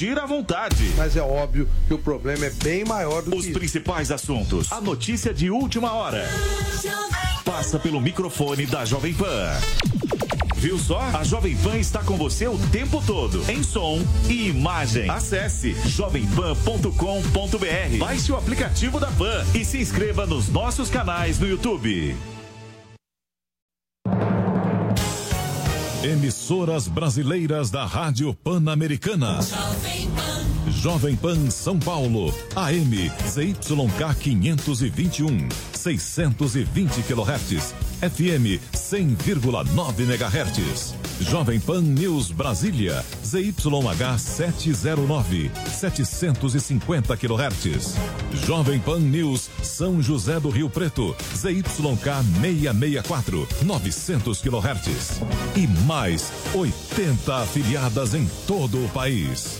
Tira à vontade. Mas é óbvio que o problema é bem maior do Os que principais assuntos. A notícia de última hora. Passa pelo microfone da Jovem Pan. Viu só? A Jovem Pan está com você o tempo todo, em som e imagem. Acesse jovempan.com.br. Baixe o aplicativo da Pan e se inscreva nos nossos canais no YouTube. Emissoras brasileiras da Rádio Pan-Americana. Jovem Pan São Paulo, AM ZYK 521, 620 kHz, FM 100,9 MHz. Jovem Pan News Brasília, ZYH 709, 750 kHz. Jovem Pan News São José do Rio Preto, ZYK 664, 900 kHz. E mais 80 afiliadas em todo o país.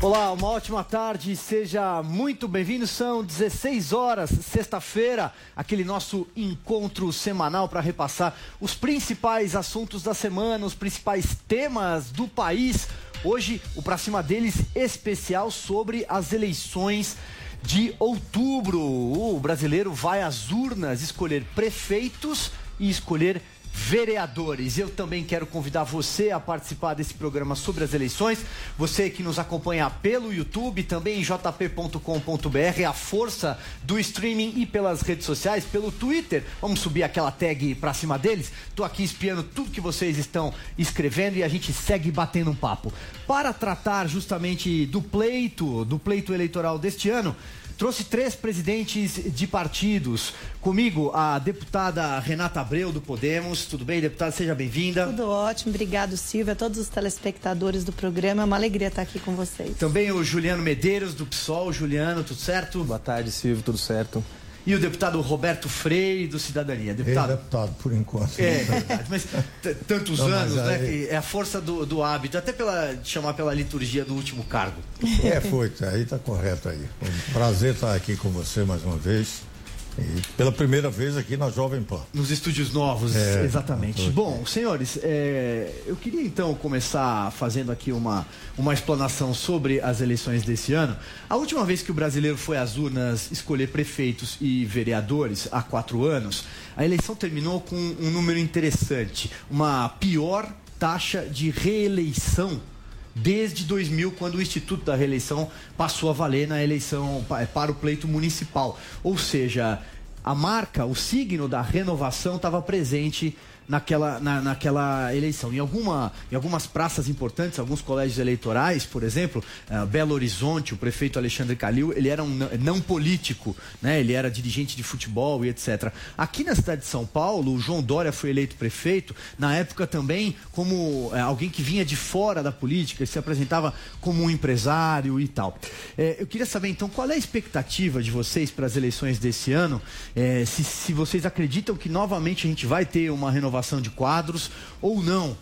Olá, uma ótima tarde, seja muito bem-vindo. São 16 horas, sexta-feira, aquele nosso encontro semanal para repassar os principais assuntos da semana, os principais temas do país. Hoje, o Pra Cima deles especial sobre as eleições de outubro. O brasileiro vai às urnas escolher prefeitos e escolher vereadores. Eu também quero convidar você a participar desse programa sobre as eleições. Você que nos acompanha pelo YouTube, também em jp.com.br, a força do streaming e pelas redes sociais, pelo Twitter. Vamos subir aquela tag pra cima deles. Tô aqui espiando tudo que vocês estão escrevendo e a gente segue batendo um papo. Para tratar justamente do pleito, do pleito eleitoral deste ano, Trouxe três presidentes de partidos. Comigo, a deputada Renata Abreu, do Podemos. Tudo bem, deputada? Seja bem-vinda. Tudo ótimo, obrigado, Silvia, a todos os telespectadores do programa. É uma alegria estar aqui com vocês. Também o Juliano Medeiros, do PSOL. Juliano, tudo certo? Boa tarde, Silvio, tudo certo. E o deputado Roberto Freire, do Cidadania. Deputado. É deputado, por enquanto. É verdade, mas tantos Não, mas anos, né? aí- que é a força do, do hábito, até pela chamar pela liturgia do último cargo. É, foi, tá, aí tá correto aí. Um prazer estar aqui com você mais uma vez. Pela primeira vez aqui na Jovem Pan. Nos estúdios novos, É, exatamente. Bom, senhores, é, eu queria então começar fazendo aqui uma, uma explanação sobre as eleições desse ano. A última vez que o brasileiro foi às urnas escolher prefeitos e vereadores, há quatro anos, a eleição terminou com um número interessante. Uma pior taxa de reeleição desde 2000, quando o Instituto da Reeleição passou a valer na eleição pa- para o pleito municipal. Ou seja, a marca, o signo da renovação estava presente naquela, na, naquela eleição. Em, alguma, em algumas praças importantes, alguns colégios eleitorais, por exemplo, eh, Belo Horizonte, o prefeito Alexandre Calil, ele era um não, político, né? ele era dirigente de futebol e etc. Aqui na cidade de São Paulo, o João Dória foi eleito prefeito, na época também como eh, alguém que vinha de fora da política, se apresentava como um empresário e tal. Eh, eu queria saber então qual é a expectativa de vocês para as eleições desse ano, Eh, se, se vocês acreditam que novamente a gente vai ter uma renovação de quadros ou não. O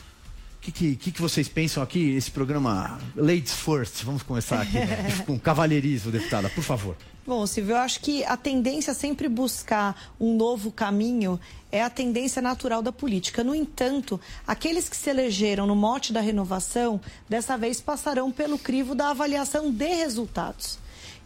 que, que, que que vocês pensam aqui, esse programa Ladies First? Vamos começar aqui né? com cavalheirismo, deputada, por favor. Bom, Silvio, eu acho que a tendência a sempre buscar um novo caminho é a tendência natural da política. No entanto, aqueles que se elegeram no mote da renovação, dessa vez passarão pelo crivo da avaliação de resultados.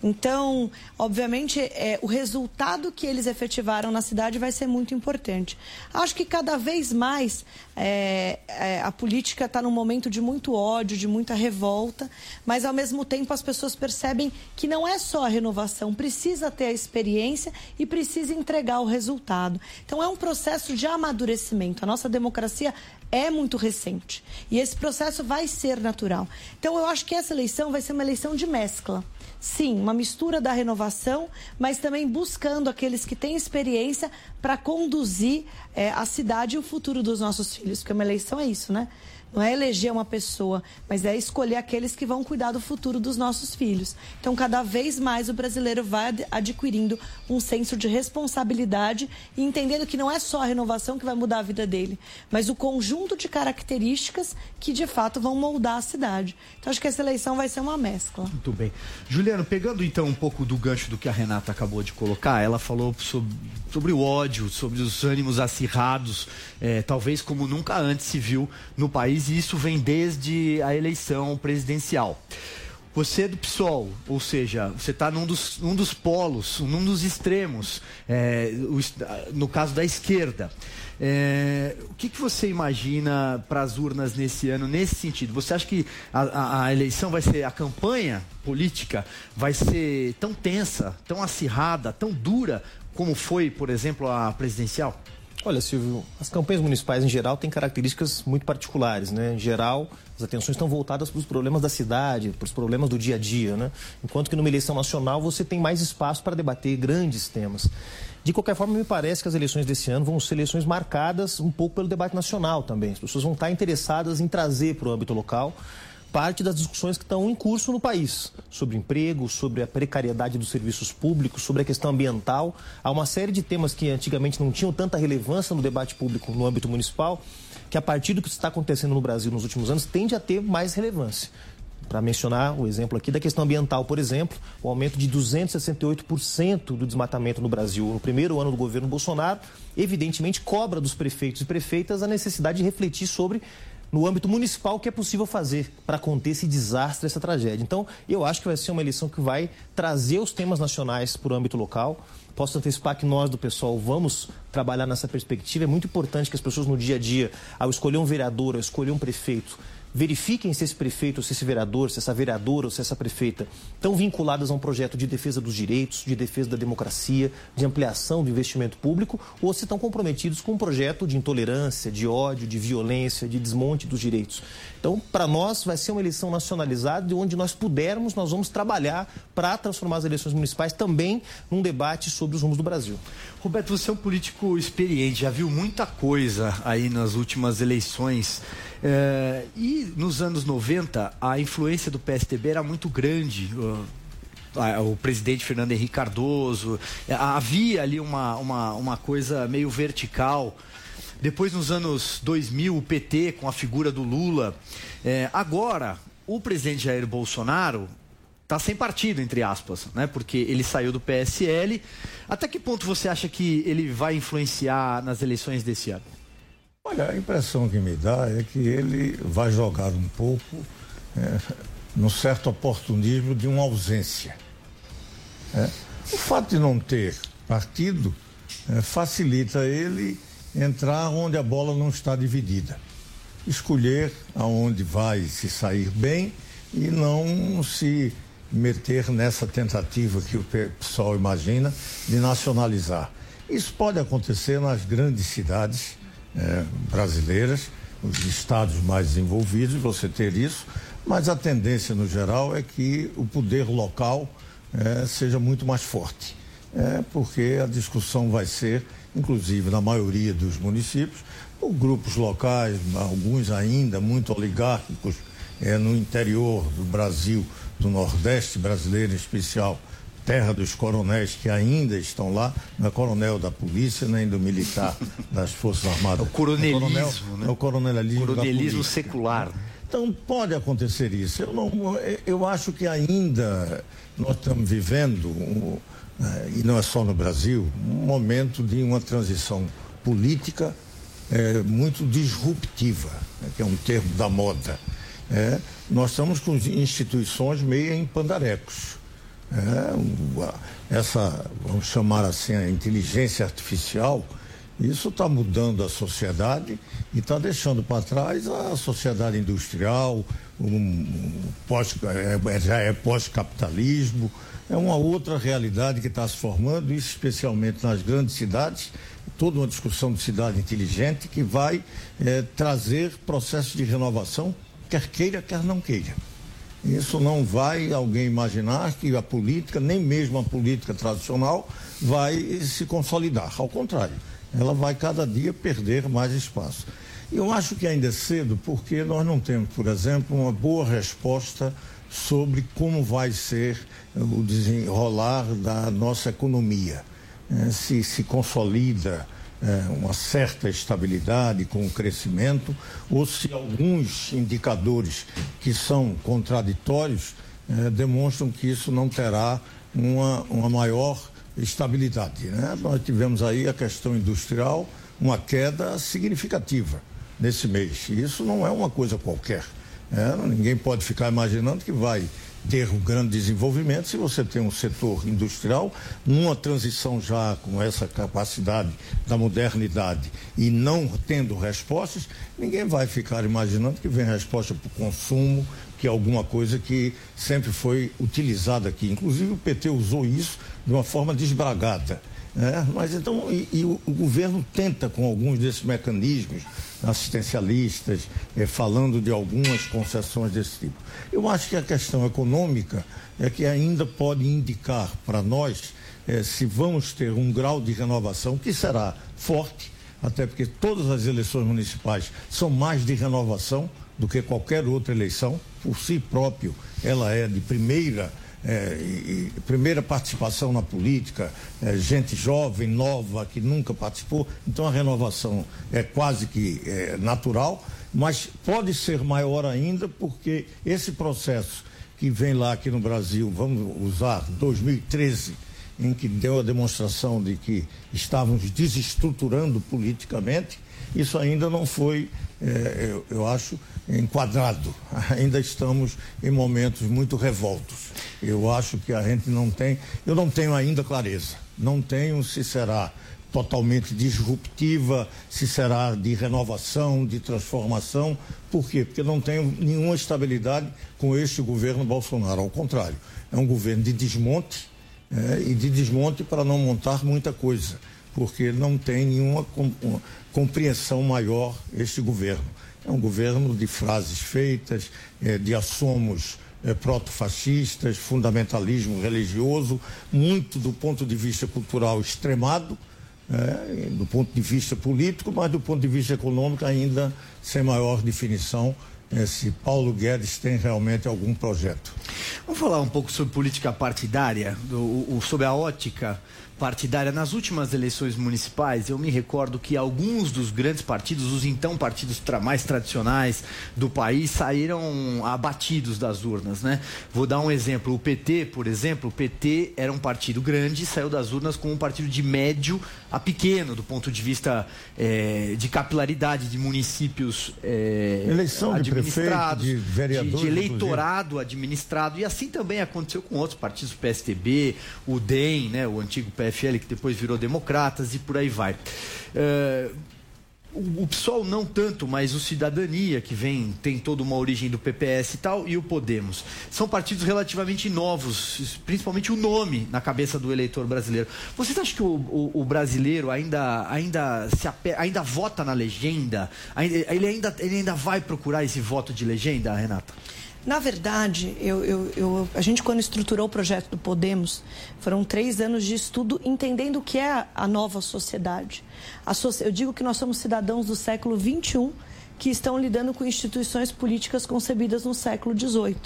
Então, obviamente, é, o resultado que eles efetivaram na cidade vai ser muito importante. Acho que cada vez mais é, é, a política está num momento de muito ódio, de muita revolta, mas ao mesmo tempo as pessoas percebem que não é só a renovação, precisa ter a experiência e precisa entregar o resultado. Então, é um processo de amadurecimento. A nossa democracia é muito recente e esse processo vai ser natural. Então, eu acho que essa eleição vai ser uma eleição de mescla. Sim, uma mistura da renovação, mas também buscando aqueles que têm experiência para conduzir eh, a cidade e o futuro dos nossos filhos, porque uma eleição é isso, né? Não é eleger uma pessoa, mas é escolher aqueles que vão cuidar do futuro dos nossos filhos. Então, cada vez mais o brasileiro vai adquirindo um senso de responsabilidade e entendendo que não é só a renovação que vai mudar a vida dele, mas o conjunto de características que de fato vão moldar a cidade. Então, acho que essa eleição vai ser uma mescla. Muito bem. Juliano, pegando então um pouco do gancho do que a Renata acabou de colocar, ela falou sobre, sobre o ódio, sobre os ânimos acirrados, é, talvez como nunca antes se viu no país, e isso vem desde a eleição presidencial. Você é do PSOL, ou seja, você está num dos, num dos polos, num dos extremos, é, o, no caso da esquerda. É, o que, que você imagina para as urnas nesse ano, nesse sentido? Você acha que a, a, a, eleição vai ser, a campanha política vai ser tão tensa, tão acirrada, tão dura, como foi, por exemplo, a presidencial? Olha, Silvio, as campanhas municipais em geral têm características muito particulares, né? Em geral, as atenções estão voltadas para os problemas da cidade, para os problemas do dia a dia, né? Enquanto que numa eleição nacional você tem mais espaço para debater grandes temas. De qualquer forma, me parece que as eleições desse ano vão ser eleições marcadas um pouco pelo debate nacional também. As pessoas vão estar interessadas em trazer para o âmbito local parte das discussões que estão em curso no país, sobre emprego, sobre a precariedade dos serviços públicos, sobre a questão ambiental. Há uma série de temas que antigamente não tinham tanta relevância no debate público no âmbito municipal, que a partir do que está acontecendo no Brasil nos últimos anos tende a ter mais relevância. Para mencionar o exemplo aqui da questão ambiental, por exemplo, o aumento de 268% do desmatamento no Brasil no primeiro ano do governo Bolsonaro, evidentemente cobra dos prefeitos e prefeitas a necessidade de refletir sobre no âmbito municipal o que é possível fazer para conter esse desastre, essa tragédia. Então, eu acho que vai ser uma eleição que vai trazer os temas nacionais para o âmbito local. Posso antecipar que nós do pessoal vamos trabalhar nessa perspectiva. É muito importante que as pessoas no dia a dia, ao escolher um vereador, ao escolher um prefeito, verifiquem se esse prefeito, se esse vereador, se essa vereadora ou se essa prefeita estão vinculadas a um projeto de defesa dos direitos, de defesa da democracia, de ampliação do investimento público, ou se estão comprometidos com um projeto de intolerância, de ódio, de violência, de desmonte dos direitos. Então, para nós, vai ser uma eleição nacionalizada, onde nós pudermos, nós vamos trabalhar para transformar as eleições municipais também num debate sobre os rumos do Brasil. Roberto, você é um político experiente, já viu muita coisa aí nas últimas eleições. É, e nos anos 90, a influência do PSDB era muito grande. O, presidente Fernando Henrique Cardoso, é, havia ali uma, uma, uma coisa meio vertical. Depois, nos anos 2000, o PT com a figura do Lula. É, agora, o presidente Jair Bolsonaro está sem partido, entre aspas, né? porque ele saiu do PSL. Até que ponto você acha que ele vai influenciar nas eleições desse ano? Olha, a impressão que me dá é que ele vai jogar um pouco é, no certo oportunismo de uma ausência. É. O fato de não ter partido é, facilita ele entrar onde a bola não está dividida. Escolher aonde vai se sair bem e não se meter nessa tentativa que o pessoal imagina de nacionalizar. Isso pode acontecer nas grandes cidades é, brasileiras, os estados mais desenvolvidos, você ter isso, mas a tendência no geral é que o poder local é, seja muito mais forte. É, porque a discussão vai ser, inclusive na maioria dos municípios, por grupos locais, alguns ainda muito oligárquicos, é, no interior do Brasil, do Nordeste brasileiro em especial, terra dos coronéis que ainda estão lá, não é coronel da polícia nem do militar das Forças Armadas. É o coronelismo, é o, coronel, né? é o coronelismo, coronelismo secular. Então pode acontecer isso. Eu, não, eu acho que ainda nós estamos vivendo, um, e não é só no Brasil, um momento de uma transição política é, muito disruptiva, né, que é um termo da moda. É, nós estamos com instituições meio em pandarecos. É, essa, vamos chamar assim, a inteligência artificial, isso está mudando a sociedade e está deixando para trás a sociedade industrial, um, pós, é, já é pós-capitalismo, é uma outra realidade que está se formando, isso especialmente nas grandes cidades, toda uma discussão de cidade inteligente que vai é, trazer processos de renovação, quer queira, quer não queira. Isso não vai alguém imaginar que a política, nem mesmo a política tradicional, vai se consolidar. Ao contrário, ela vai cada dia perder mais espaço. Eu acho que ainda é cedo porque nós não temos, por exemplo, uma boa resposta sobre como vai ser o desenrolar da nossa economia. É, se se consolida é, uma certa estabilidade com o crescimento, ou se alguns indicadores que são contraditórios é, demonstram que isso não terá uma, uma maior estabilidade. Né? Nós tivemos aí a questão industrial, uma queda significativa nesse mês. E isso não é uma coisa qualquer. Né? Ninguém pode ficar imaginando que vai ter um grande desenvolvimento se você tem um setor industrial numa transição já com essa capacidade da modernidade e não tendo respostas, ninguém vai ficar imaginando que vem resposta para o consumo, que é alguma coisa que sempre foi utilizada aqui. Inclusive o PT usou isso de uma forma desbragada. Né? Mas então, e, e o, o, governo tenta com alguns desses mecanismos assistencialistas, eh, falando de algumas concessões desse tipo. Eu acho que a questão econômica é que ainda pode indicar para nós eh, se vamos ter um grau de renovação que será forte, até porque todas as eleições municipais são mais de renovação do que qualquer outra eleição, por si próprio, ela é de primeira é, e, primeira participação na política, é, gente jovem, nova, que nunca participou. Então a renovação é quase que é, natural, mas pode ser maior ainda porque esse processo que vem lá aqui no Brasil, vamos usar 2013, em que deu a demonstração de que estávamos desestruturando politicamente, isso ainda não foi, é, eu, eu acho, enquadrado. Ainda estamos em momentos muito revoltos. Eu acho que a gente não tem, eu não tenho ainda clareza. Não tenho se será totalmente disruptiva, se será de renovação, de transformação. Por quê? Porque não tenho nenhuma estabilidade com este governo Bolsonaro. Ao contrário, é um governo de desmonte é, e de desmonte para não montar muita coisa, porque não tem nenhuma compreensão maior este governo. É um governo de frases feitas, é, de assomos é, proto-fascistas, fundamentalismo religioso, muito do ponto de vista cultural extremado, é, do ponto de vista político, mas do ponto de vista econômico ainda sem maior definição é, se Paulo Guedes tem realmente algum projeto. Vamos falar um pouco sobre política partidária, do, o, sobre a ótica partidária. Nas últimas eleições municipais, eu me recordo que alguns dos grandes partidos, os então partidos tra mais tradicionais do país, saíram abatidos das urnas, né? Vou dar um exemplo. O PT, por exemplo, o PT era um partido grande e saiu das urnas com um partido de médio a pequeno, do ponto de vista é, de capilaridade de municípios é, Eleição administrados, de, prefeito, de, de, de eleitorado inclusive. administrado. E assim também aconteceu com outros partidos, PSTB, o DEM, né, o antigo PSTB PFL, que depois virou Democratas e por aí vai. O, o PSOL não tanto, mas o Cidadania, que vem, tem toda uma origem do PPS e tal, e o Podemos. São partidos relativamente novos, principalmente o nome na cabeça do eleitor brasileiro. Vocês acham que o, o, o brasileiro ainda, ainda, se ape... ainda vota na legenda? Ele ainda, ele ainda vai procurar esse voto de legenda, Renata? Na verdade, eu, eu, eu, a gente, quando estruturou o projeto do Podemos, foram três anos de estudo entendendo o que é a nova sociedade. A so, eu digo que nós somos cidadãos do século XXI que estão lidando com instituições políticas concebidas no século XVIII,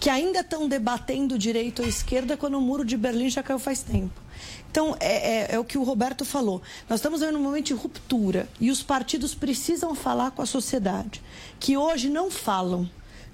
que ainda estão debatendo direito ou esquerda quando o muro de Berlim já caiu faz tempo. Então, é, é, é, o que o Roberto falou. Nós estamos vivendo um momento de ruptura e os partidos precisam falar com a sociedade, que hoje não falam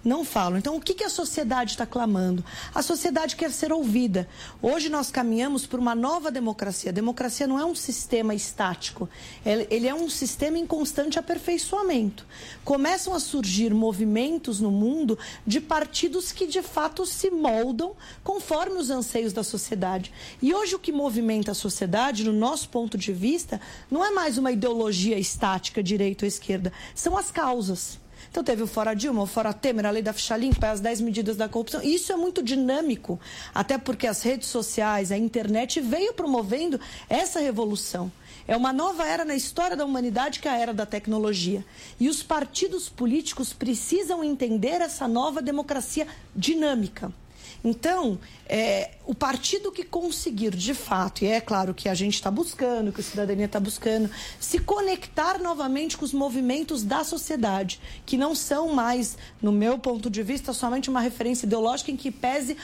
não falam. Então, o que, que a sociedade está clamando? A sociedade quer ser ouvida. Hoje nós caminhamos por uma nova democracia. A democracia não é um sistema estático, ele é um sistema em constante aperfeiçoamento. Começam a surgir movimentos no mundo de partidos que de fato se moldam conforme os anseios da sociedade. E hoje o que movimenta a sociedade, no nosso ponto de vista, não é mais uma ideologia estática, direita ou esquerda, são as causas. Então teve o Fora Dilma, o Fora Temer, a lei da ficha limpa, as 10 medidas da corrupção. Isso é muito dinâmico, até porque as redes sociais, a internet veio promovendo essa revolução. É uma nova era na história da humanidade que é a era da tecnologia. E os partidos políticos precisam entender essa nova democracia dinâmica Então, é, o partido que conseguir, de fato, e é claro que a gente está buscando, que a cidadania está buscando, se conectar novamente com os movimentos da sociedade, que não são mais, no meu ponto de vista, somente uma referência ideológica em que pese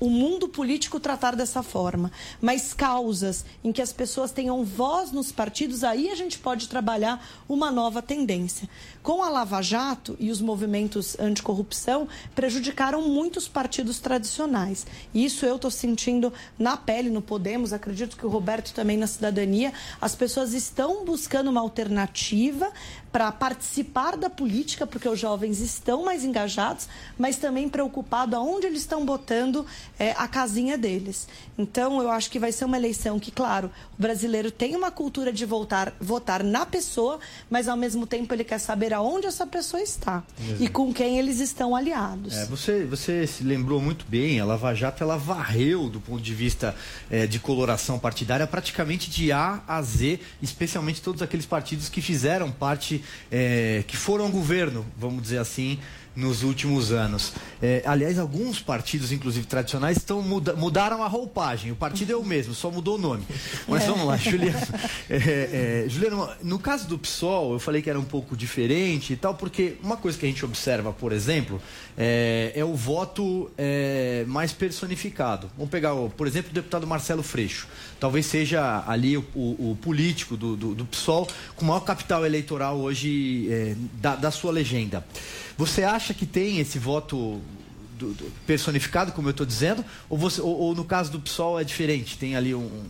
o mundo político tratar dessa forma, mas causas em que as pessoas tenham voz nos partidos, aí a gente pode trabalhar uma nova tendência. Com a Lava Jato e os movimentos anticorrupção, prejudicaram muitos partidos tradicionais. Isso eu estou sentindo na pele no Podemos, acredito que o Roberto também na cidadania. As pessoas estão buscando uma alternativa para participar da política, porque os jovens estão mais engajados, mas também preocupados aonde eles estão botando é, a casinha deles. Então, eu acho que vai ser uma eleição que, claro, o brasileiro tem uma cultura de voltar, votar na pessoa, mas ao mesmo tempo ele quer saber aonde essa pessoa está Exato. e com quem eles estão aliados. É, você, você se lembrou muito bem, a Lava Jato ela varreu do ponto de vista é, de coloração partidária praticamente de A a Z, especialmente todos aqueles partidos que fizeram parte é, que foram ao governo, vamos dizer assim, nos últimos anos. É, aliás, alguns partidos, inclusive tradicionais, estão muda mudaram a roupagem. O partido é o mesmo, só mudou o nome. Mas vamos lá, Juliano. É, é, Juliano, no caso do PSOL, eu falei que era um pouco diferente e tal, porque uma coisa que a gente observa, por exemplo, é, é o voto é, mais personificado. Vamos pegar, por exemplo, o deputado Marcelo Freixo. Talvez seja ali o, o, o político do, do, do, PSOL com maior capital eleitoral hoje é, da, da sua legenda. Você acha que tem esse voto do, do, personificado, como eu estou dizendo, ou, você, ou, ou, no caso do PSOL é diferente? Tem ali um.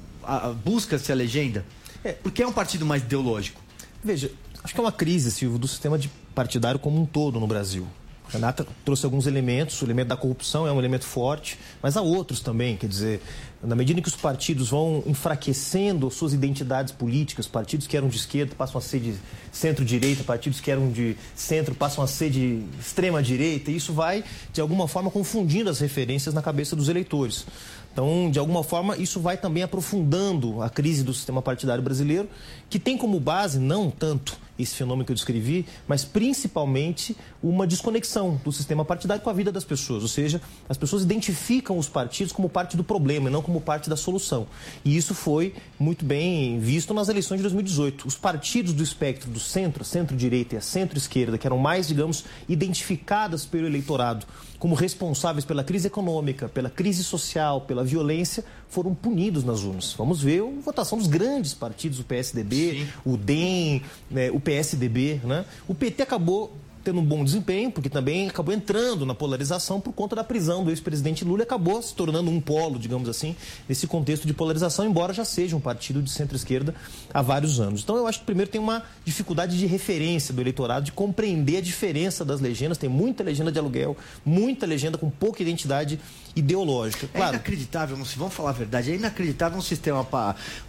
busca-se a legenda? É. Porque é um partido mais ideológico. Veja, acho que é uma crise, Silvio, do sistema de partidário como um todo no Brasil. Renata trouxe alguns elementos, o elemento da corrupção é um elemento forte, mas há outros também, quer dizer, na medida em que os partidos vão enfraquecendo suas identidades políticas, partidos que eram de esquerda passam a ser de centro-direita, partidos que eram de centro passam a ser de extrema-direita, e isso vai, de alguma forma, confundindo as referências na cabeça dos eleitores. Então, de alguma forma, isso vai também aprofundando a crise do sistema partidário brasileiro, que tem como base não tanto esse fenômeno que eu descrevi, mas principalmente uma desconexão do sistema partidário com a vida das pessoas. Ou seja, as pessoas identificam os partidos como parte do problema e não como parte da solução. E isso foi muito bem visto nas eleições de 2018. Os partidos do espectro do centro, centro-direita e a centro-esquerda, que eram mais, digamos, identificadas pelo eleitorado como responsáveis pela crise econômica, pela crise social, pela violência, foram punidos nas urnas. Vamos ver a votação dos grandes partidos, o PSDB, Sim. o DEM, né, o PSDB. Né? O PT acabou tendo um bom desempenho, porque também acabou entrando na polarização por conta da prisão do ex-presidente Lula e acabou se tornando um polo, digamos assim, nesse contexto de polarização, embora já seja um partido de centro-esquerda há vários anos. Então eu acho que primeiro tem uma dificuldade de referência do eleitorado, de compreender a diferença das legendas. Tem muita legenda de aluguel, muita legenda com pouca identidade ideológica. É claro. É inacreditável, vamos falar a verdade, é inacreditável um sistema,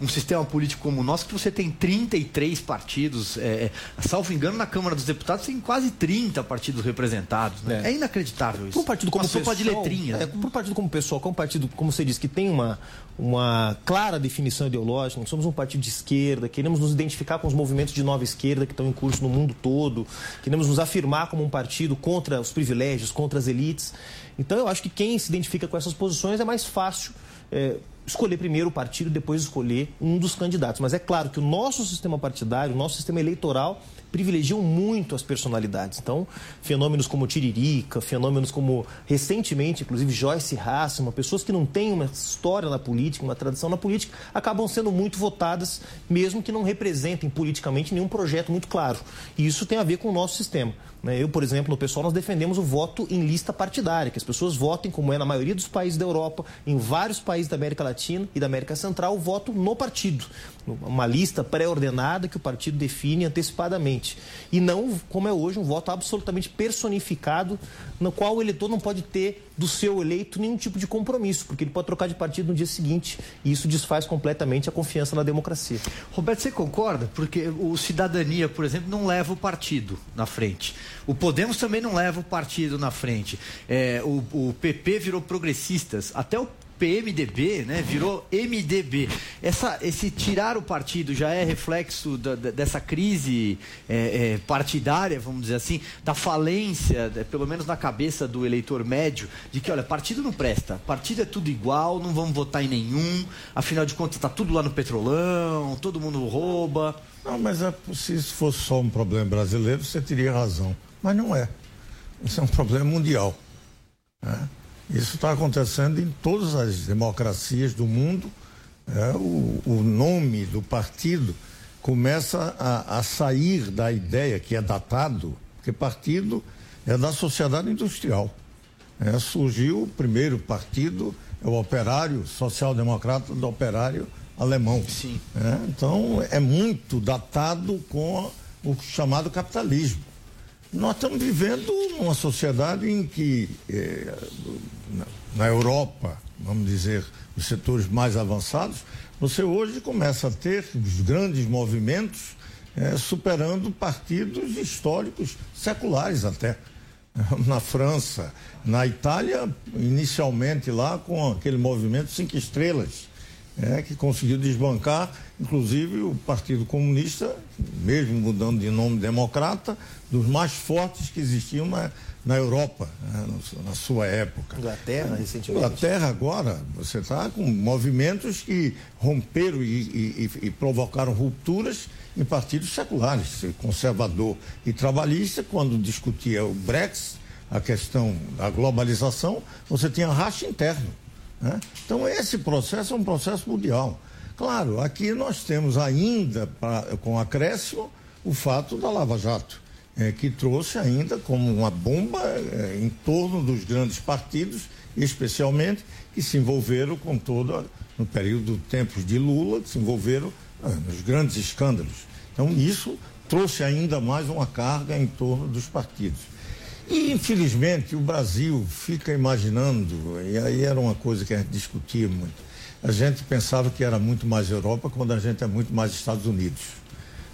um sistema político como o nosso que você tem 33 partidos, é, é, salvo engano, na Câmara dos Deputados tem quase 30 partidos representados. Né? É. é. inacreditável isso. Para um partido como uma sopa de letrinhas. É, para um partido como o pessoal, que é um partido, como você disse, que tem uma, uma clara definição ideológica, nós somos um partido de esquerda, queremos nos identificar com os movimentos de nova esquerda que estão em curso no mundo todo, queremos nos afirmar como um partido contra os privilégios, contra as elites. Então eu acho que quem se identifica com essas posições é mais fácil é, escolher primeiro o partido, depois escolher um dos candidatos. Mas é claro que o nosso sistema partidário, o nosso sistema eleitoral, privilegiam muito as personalidades. Então, fenômenos como Tiririca, fenômenos como, recentemente, inclusive Joyce Hasselman, pessoas que não têm uma história na política, uma tradição na política, acabam sendo muito votadas, mesmo que não representem politicamente nenhum projeto muito claro. E isso tem a ver com o nosso sistema. Né? Eu, por exemplo, no pessoal, nós defendemos o voto em lista partidária, que as pessoas votem, como é na maioria dos países da Europa, em vários países da América Latina e da América Central, o voto no partido. Uma lista pré-ordenada que o partido define antecipadamente. E não, como é hoje, um voto absolutamente personificado, no qual o eleitor não pode ter do seu eleito nenhum tipo de compromisso, porque ele pode trocar de partido no dia seguinte e isso desfaz completamente a confiança na democracia. Roberto, você concorda? Porque o Cidadania, por exemplo, não leva o partido na frente. O Podemos também não leva o partido na frente. É, o, o PP virou progressistas. Até o PMDB, né, virou MDB. Essa, esse tirar o partido já é reflexo da, da, dessa crise é, é, partidária, vamos dizer assim, da falência, pelo menos na cabeça do eleitor médio, de que, olha, partido não presta, partido é tudo igual, não vamos votar em nenhum, afinal de contas está tudo lá no petrolão, todo mundo rouba. Não, mas é, se isso fosse só um problema brasileiro, você teria razão. Mas não é. Isso é um problema mundial. Né? Isso está acontecendo em todas as democracias do mundo. É, o, o, nome do partido começa a, a, sair da ideia que é datado, porque partido é da sociedade industrial. É, surgiu o primeiro partido, é o operário, social-democrata do operário alemão. Sim. É, então é muito datado com o chamado capitalismo. Nós estamos vivendo numa sociedade em que, eh, na Europa, vamos dizer, os setores mais avançados, você hoje começa a ter os grandes movimentos eh, superando partidos históricos, seculares até. Na França, na Itália, inicialmente lá com aquele movimento Cinco Estrelas, é, que conseguiu desbancar, inclusive, o Partido Comunista, mesmo mudando de nome democrata, dos mais fortes que existiam na, na Europa, né, na sua época. Inglaterra, recentemente. Inglaterra, agora, você está com movimentos que romperam e, e, e, provocaram rupturas em partidos seculares, conservador e trabalhista, quando discutia o Brexit, a questão da globalização, você tinha racha interno. Né? Então, esse processo é um processo mundial. Claro, aqui nós temos ainda, pra, com acréscimo, o fato da Lava Jato, é, que trouxe ainda como uma bomba é, em torno dos grandes partidos, especialmente que se envolveram com todo, no período tempos de Lula, que se envolveram é, nos grandes escândalos. Então, isso trouxe ainda mais uma carga em torno dos partidos. E, infelizmente, o Brasil fica imaginando, e aí era uma coisa que a gente discutia muito. A gente pensava que era muito mais Europa, quando a gente é muito mais Estados Unidos,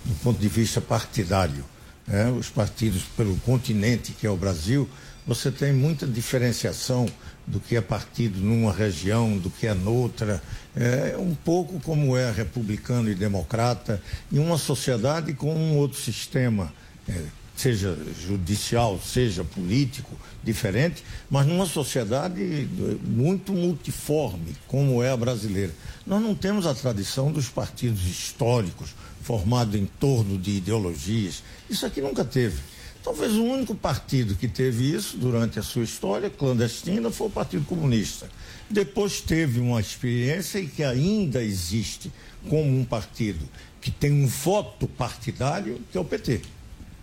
do ponto de vista partidário. Né? Os partidos pelo continente, que é o Brasil, você tem muita diferenciação do que é partido numa região, do que é noutra. É um pouco como é republicano e democrata, em uma sociedade com um outro sistema. É, seja judicial, seja político, diferente, mas numa sociedade muito multiforme, como é a brasileira. Nós não temos a tradição dos partidos históricos, formados em torno de ideologias. Isso aqui nunca teve. Talvez o único partido que teve isso durante a sua história clandestina foi o Partido Comunista. Depois teve uma experiência e que ainda existe como um partido que tem um voto partidário, que é o PT.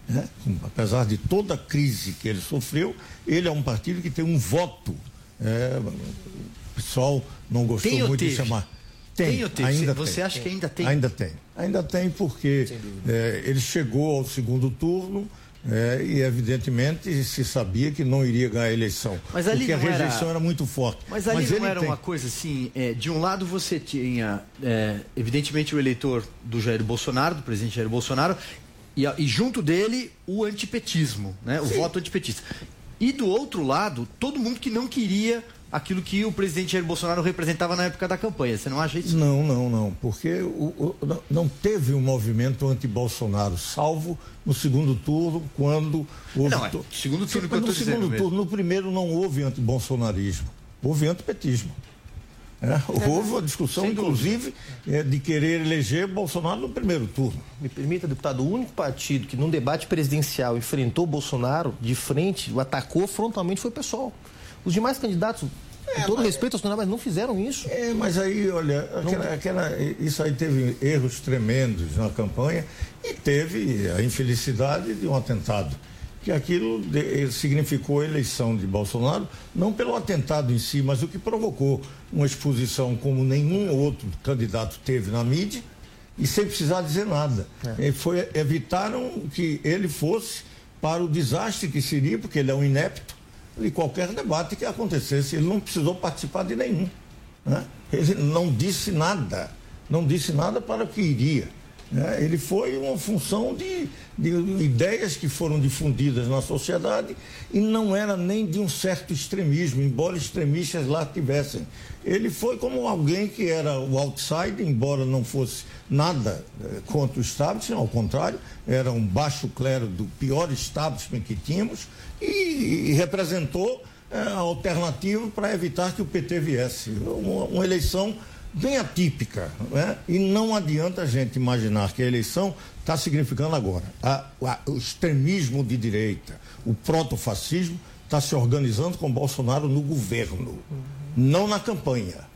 Né? Apesar de toda a crise que ele sofreu, ele é um partido que tem um voto. É, o pessoal não gostou tem muito de chamar. Tem, tem, tem. ainda Você tem. acha que ainda tem? Ainda tem. Ainda tem porque é, ele chegou ao segundo turno é, e evidentemente se sabia que não iria ganhar a eleição. Mas ali porque a rejeição era... era... muito forte. Mas ali Mas não era tem... uma coisa assim, é, de um lado você tinha, é, evidentemente, o eleitor do Jair Bolsonaro, do presidente Jair Bolsonaro, e, e junto dele o antipetismo, né? o Sim. voto antipetista. E do outro lado, todo mundo que não queria aquilo que o presidente Jair Bolsonaro representava na época da campanha. Você não acha isso? Não, não, não. Porque o, o, não teve um movimento anti-Bolsonaro, salvo no segundo turno, quando houve. Não, é, segundo turno que eu No segundo turno, no primeiro não houve anti-bolsonarismo, houve antipetismo. É, houve uma discussão, inclusive, é, de querer eleger Bolsonaro no primeiro turno. Me permita, deputado, o único partido que num debate presidencial enfrentou Bolsonaro de frente, o atacou frontalmente foi o PSOL. Os demais candidatos, é, com todo mas, respeito aos candidatos, não fizeram isso. É, mas aí, olha, aquela, aquela, isso aí teve erros tremendos na campanha e teve a infelicidade de um atentado que aquilo de, significou a eleição de Bolsonaro, não pelo atentado em si, mas o que provocou uma exposição como nenhum outro candidato teve na mídia e sem precisar dizer nada. É. Foi, evitaram que ele fosse para o desastre que seria, porque ele é um inepto, de qualquer debate que acontecesse. Ele não precisou participar de nenhum. Né? Ele não disse nada, não disse nada para o que iria. Né? Ele foi uma função de, de ideias que foram difundidas na sociedade e não era nem de um certo extremismo, embora extremistas lá tivessem. Ele foi como alguém que era o outsider, embora não fosse nada eh, contra o establishment, ao contrário, era um baixo clero do pior establishment que tínhamos e, e representou eh, a alternativa para evitar que o PT viesse. Uma, uma eleição bem atípica. Né? E não adianta a gente imaginar que a eleição está significando agora. A, a, o extremismo de direita, o protofascismo, está se organizando com Bolsonaro no governo, não na campanha.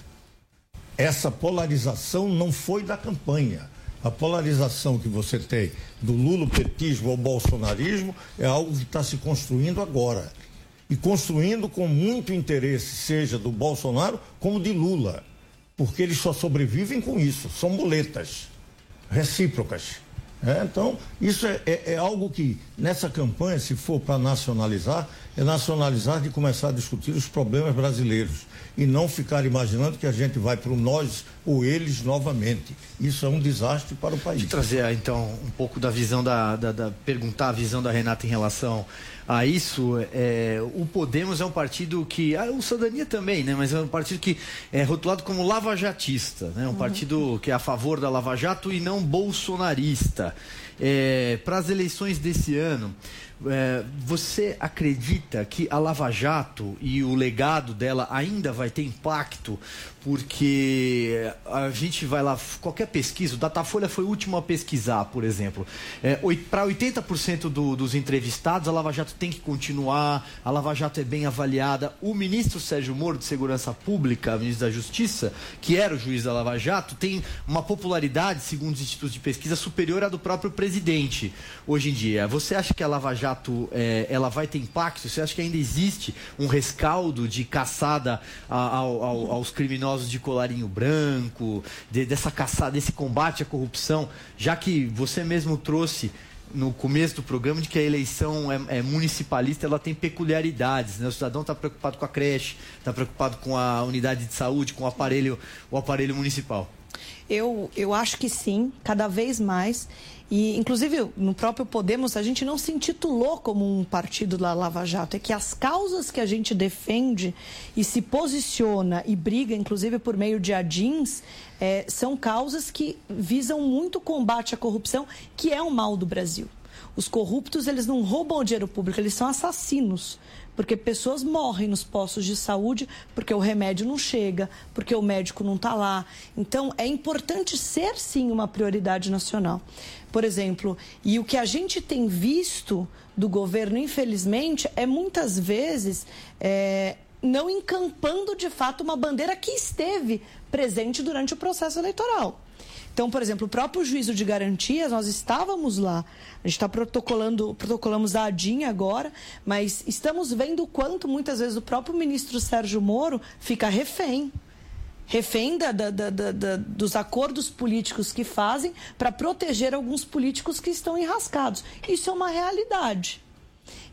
Essa polarização não foi da campanha. A polarização que você tem do lulopetismo ao bolsonarismo é algo que está se construindo agora. E construindo com muito interesse, seja do Bolsonaro como de Lula porque eles só sobrevivem com isso, são muletas recíprocas. É, então, isso é, é, é, algo que, nessa campanha, se for para nacionalizar, é nacionalizar de começar a discutir os problemas brasileiros e não ficar imaginando que a gente vai para o nós ou eles novamente. Isso é um desastre para o país. Deixa eu trazer, então, um pouco da visão da, da, da perguntar a visão da Renata em relação a isso, é, o Podemos é um partido que. Ah, o Cidadania também, né? Mas é um partido que é rotulado como lavajatista, né? Um uhum. partido que é a favor da Lava Jato e não bolsonarista. É, Para as eleições desse ano, é, você acredita que a Lava Jato e o legado dela ainda vai ter impacto? Porque a gente vai lá, qualquer pesquisa, o Datafolha foi o último a pesquisar, por exemplo. É, Para 80% do, dos entrevistados, a Lava Jato tem que continuar, a Lava Jato é bem avaliada. O ministro Sérgio Moro, de Segurança Pública, ministro da Justiça, que era o juiz da Lava Jato, tem uma popularidade, segundo os institutos de pesquisa, superior à do próprio presidente hoje em dia. Você acha que a Lava Jato Jato é, ela vai ter impacto? Você acha que ainda existe um rescaldo de caçada ao, ao, aos criminosos de colarinho branco, de, dessa caçada, desse combate à corrupção, já que você mesmo trouxe no começo do programa de que a eleição é, é municipalista, ela tem peculiaridades. Né? O cidadão está preocupado com a creche, está preocupado com a unidade de saúde, com o aparelho, o aparelho municipal. Eu, eu acho que sim, cada vez mais. E, inclusive, no próprio Podemos, a gente não se intitulou como um partido da Lava Jato. É que as causas que a gente defende e se posiciona e briga, inclusive por meio de adins, é, são causas que visam muito o combate à corrupção, que é o mal do Brasil. Os corruptos, eles não roubam o dinheiro público, eles são assassinos porque pessoas morrem nos postos de saúde porque o remédio não chega, porque o médico não está lá. Então, é importante ser, sim, uma prioridade nacional. Por exemplo, e o que a gente tem visto do governo, infelizmente, é muitas vezes é, não encampando de fato uma bandeira que esteve presente durante o processo eleitoral. Então, por exemplo, o próprio juízo de garantias, nós estávamos lá. A gente está protocolando, protocolamos a ADIM agora, mas estamos vendo o quanto muitas vezes o próprio ministro Sérgio Moro fica refém refém da, da, da, dos acordos políticos que fazem para proteger alguns políticos que estão enrascados. Isso é uma realidade.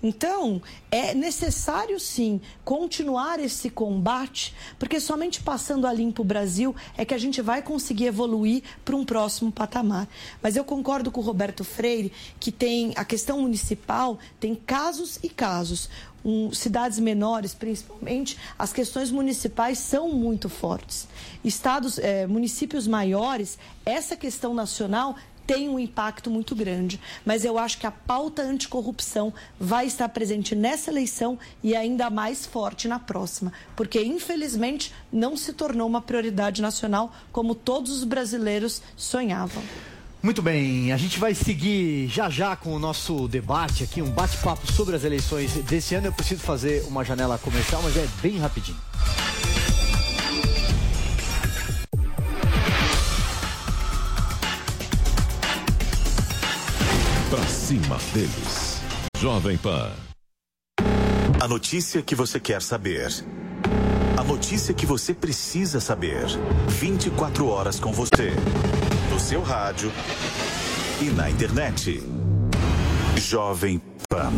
Então, é necessário sim continuar esse combate, porque somente passando a limpo o Brasil é que a gente vai conseguir evoluir para um próximo patamar. Mas eu concordo com o Roberto Freire que tem a questão municipal, tem casos e casos. Um, cidades menores, principalmente, as questões municipais são muito fortes. Estados, eh, municípios maiores, essa questão nacional tem um impacto muito grande. Mas eu acho que a pauta anticorrupção vai estar presente nessa eleição e ainda mais forte na próxima, porque infelizmente não se tornou uma prioridade nacional como todos os brasileiros sonhavam. Muito bem, a gente vai seguir já já com o nosso debate aqui, um bate-papo sobre as eleições desse ano. Eu preciso fazer uma janela comercial, mas é bem rapidinho. Pra cima deles. Jovem Pan. A notícia que você quer saber. A notícia que você precisa saber. 24 horas com você. No seu rádio e na internet. Jovem Pan.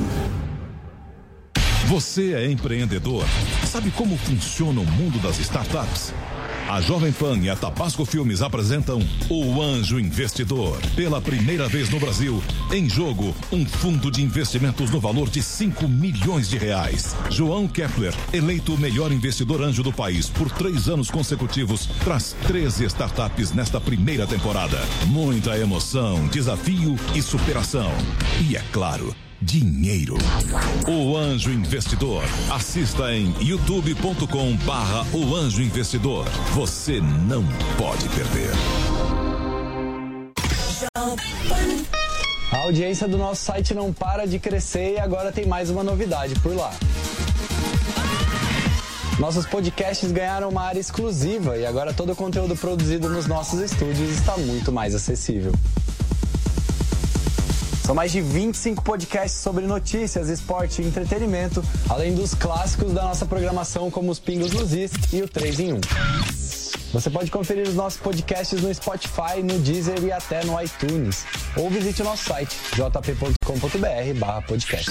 Você é empreendedor? Sabe como funciona o mundo das startups? A Jovem Pan e a Tabasco Filmes apresentam O Anjo Investidor. Pela primeira vez no Brasil, em jogo, um fundo de investimentos no valor de 5 milhões de reais. João Kepler, eleito o melhor investidor anjo do país por três anos consecutivos, traz 13 startups nesta primeira temporada. Muita emoção, desafio e superação. E é claro, dinheiro. O Anjo Investidor. Assista em youtube.com barra O Anjo Investidor. Você não pode perder. A audiência do nosso site não para de crescer e agora tem mais uma novidade por lá. Nossos podcasts ganharam uma área exclusiva e agora todo o conteúdo produzido nos nossos estúdios está muito mais acessível. São mais de 25 podcasts sobre notícias, esporte e entretenimento, além dos clássicos da nossa programação, como os Pingos nos Is e o 3 em 1. Você pode conferir os nossos podcasts no Spotify, no Deezer e até no iTunes. Ou visite o nosso site jp.com.br/podcast.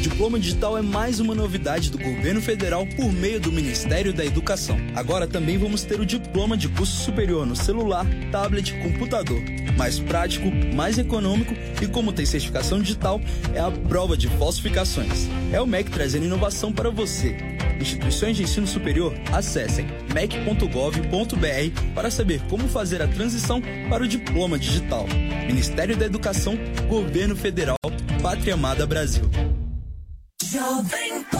Diploma Digital é mais uma novidade do governo federal por meio do Ministério da Educação. Agora também vamos ter o diploma de curso superior no celular, tablet, computador. Mais prático, mais econômico e como tem certificação digital, é a prova de falsificações. É o MEC trazendo inovação para você. Instituições de ensino superior, acessem mec.gov.br para saber como fazer a transição para o diploma digital. Ministério da Educação, Governo Federal, Pátria Amada Brasil. Jovem Pan.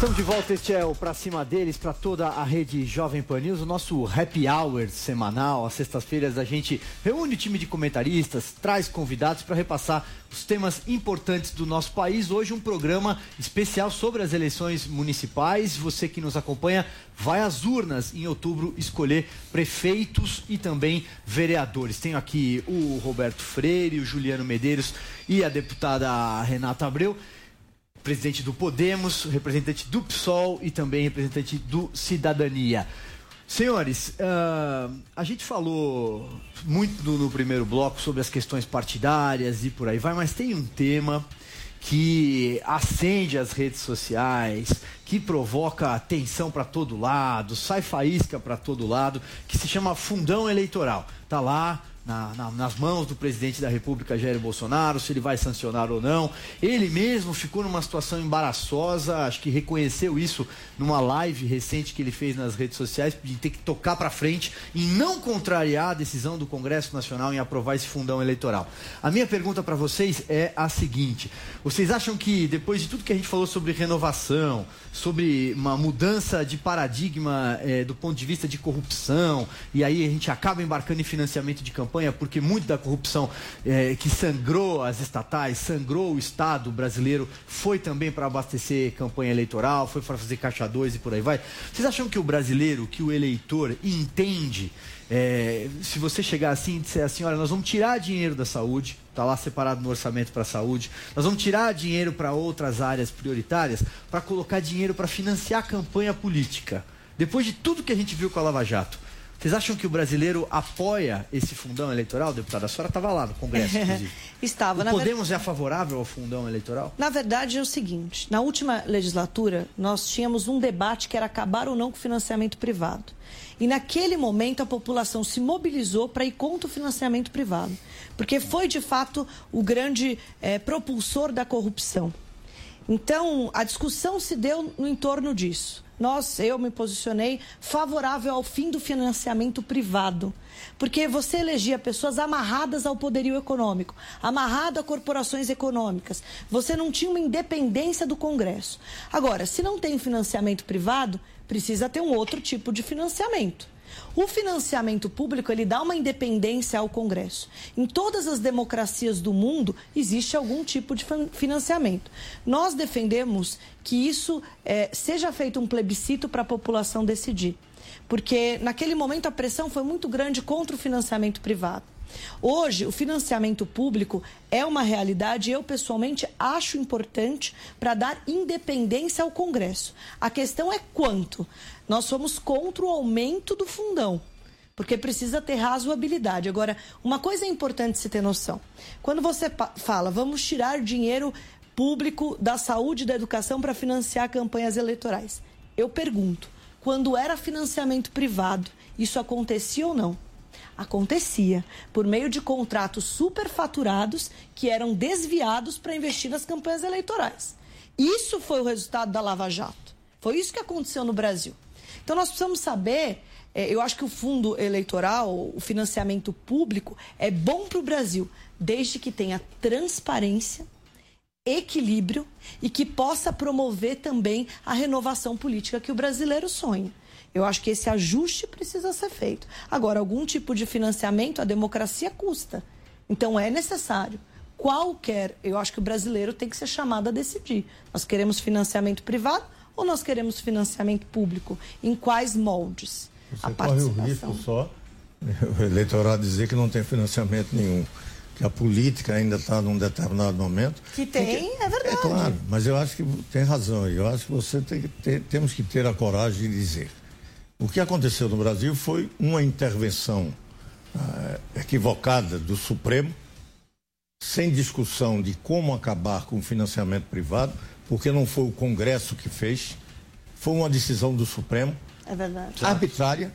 Estamos de volta, este é o Pra Cima Deles, para toda a rede Jovem Pan News, o nosso happy hour semanal. Às sextas-feiras a gente reúne o time de comentaristas, traz convidados para repassar os temas importantes do nosso país. Hoje um programa especial sobre as eleições municipais. Você que nos acompanha vai às urnas em outubro escolher prefeitos e também vereadores. Tenho aqui o Roberto Freire, o Juliano Medeiros e a deputada Renata Abreu presidente do Podemos, representante do PSOL e também representante do Cidadania. Senhores, uh, a gente falou muito no, no, primeiro bloco sobre as questões partidárias e por aí vai, mas tem um tema que acende as redes sociais, que provoca tensão para todo lado, sai faísca para todo lado, que se chama fundão eleitoral. Tá lá na, na, nas mãos do presidente da República, Jair Bolsonaro, se ele vai sancionar ou não. Ele mesmo ficou numa situação embaraçosa, acho que reconheceu isso numa live recente que ele fez nas redes sociais, de ter que tocar para frente e não contrariar a decisão do Congresso Nacional em aprovar esse fundão eleitoral. A minha pergunta para vocês é a seguinte: vocês acham que depois de tudo que a gente falou sobre renovação, sobre uma mudança de paradigma é, do ponto de vista de corrupção, e aí a gente acaba embarcando em financiamento de campanha, porque muito da corrupção é, que sangrou as estatais, sangrou o Estado brasileiro, foi também para abastecer campanha eleitoral, foi para fazer caixa 2 e por aí vai. Vocês acham que o brasileiro, que o eleitor entende é, se você chegar assim e disser assim, olha, nós vamos tirar dinheiro da saúde, está lá separado no orçamento para a saúde, nós vamos tirar dinheiro para outras áreas prioritárias para colocar dinheiro para financiar a campanha política. Depois de tudo que a gente viu com a Lava Jato, vocês acham que o brasileiro apoia esse fundão eleitoral, deputada? A senhora estava lá no Congresso, inclusive. Estava. O Podemos ver... é favorável ao fundão eleitoral? Na verdade, é o seguinte: na última legislatura, nós tínhamos um debate que era acabar ou não com o financiamento privado. E naquele momento a população se mobilizou para ir contra o financiamento privado, porque foi de fato o grande é, propulsor da corrupção. Então, a discussão se deu no entorno disso. Nós, eu me posicionei favorável ao fim do financiamento privado. Porque você elegia pessoas amarradas ao poderio econômico, amarrado a corporações econômicas. Você não tinha uma independência do Congresso. Agora, se não tem financiamento privado, precisa ter um outro tipo de financiamento. O financiamento público ele dá uma independência ao Congresso. Em todas as democracias do mundo existe algum tipo de financiamento. Nós defendemos que isso é, seja feito um plebiscito para a população decidir, porque naquele momento a pressão foi muito grande contra o financiamento privado. Hoje, o financiamento público é uma realidade e eu, pessoalmente, acho importante para dar independência ao Congresso. A questão é quanto. Nós somos contra o aumento do fundão porque precisa ter razoabilidade. Agora, uma coisa é importante se ter noção. Quando você fala, vamos tirar dinheiro público da saúde e da educação para financiar campanhas eleitorais, eu pergunto, quando era financiamento privado, isso acontecia ou não? Acontecia por meio de contratos superfaturados que eram desviados para investir nas campanhas eleitorais. Isso foi o resultado da Lava Jato. Foi isso que aconteceu no Brasil. Então nós precisamos saber. É, eu acho que o fundo eleitoral, o financiamento público, é bom para o Brasil, desde que tenha transparência, equilíbrio e que possa promover também a renovação política que o brasileiro sonha. Eu acho que esse ajuste precisa ser feito. Agora, algum tipo de financiamento, a democracia custa. Então, é necessário. Qualquer, eu acho que o brasileiro tem que ser chamado a decidir. Nós queremos financiamento privado ou nós queremos financiamento público? Em quais moldes? Você a corre o risco só o eleitorado dizer que não tem financiamento nenhum. Que a política ainda está num determinado momento. Que tem, porque, é verdade. É claro, mas eu acho que tem razão. Eu acho que você tem que ter, temos que ter a coragem de dizer. O que aconteceu no Brasil foi uma intervenção ah, equivocada do Supremo, sem discussão de como acabar com o financiamento privado, porque não foi o Congresso que fez, foi uma decisão do Supremo. É verdade. Arbitrária,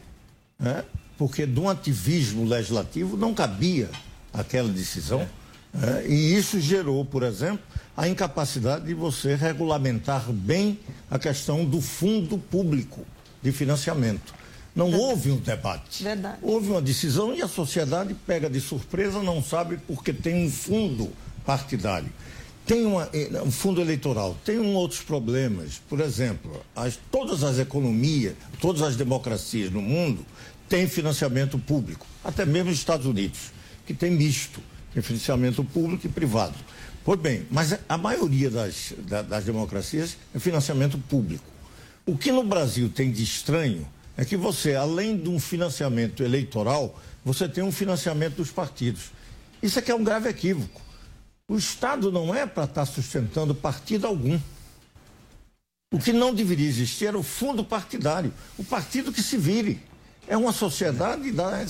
né? porque de um ativismo legislativo não cabia aquela decisão. É. Né? E isso gerou, por exemplo, a incapacidade de você regulamentar bem a questão do fundo público de financiamento. Não Verdade. houve um debate. Verdade. Houve uma decisão e a sociedade pega de surpresa, não sabe porque tem um fundo partidário. Tem uma, eh, um fundo eleitoral, tem um outros problemas. Por exemplo, as, todas as economias, todas as democracias no mundo têm financiamento público, até mesmo os Estados Unidos, que tem misto, tem financiamento público e privado. Pois bem, mas a maioria das, das democracias é financiamento público. O que no Brasil tem de estranho é que você, além de um financiamento eleitoral, você tem um financiamento dos partidos. Isso aqui é um grave equívoco. O Estado não é para estar tá sustentando partido algum. O que não deveria existir era o fundo partidário, o partido que se vire. É uma sociedade da,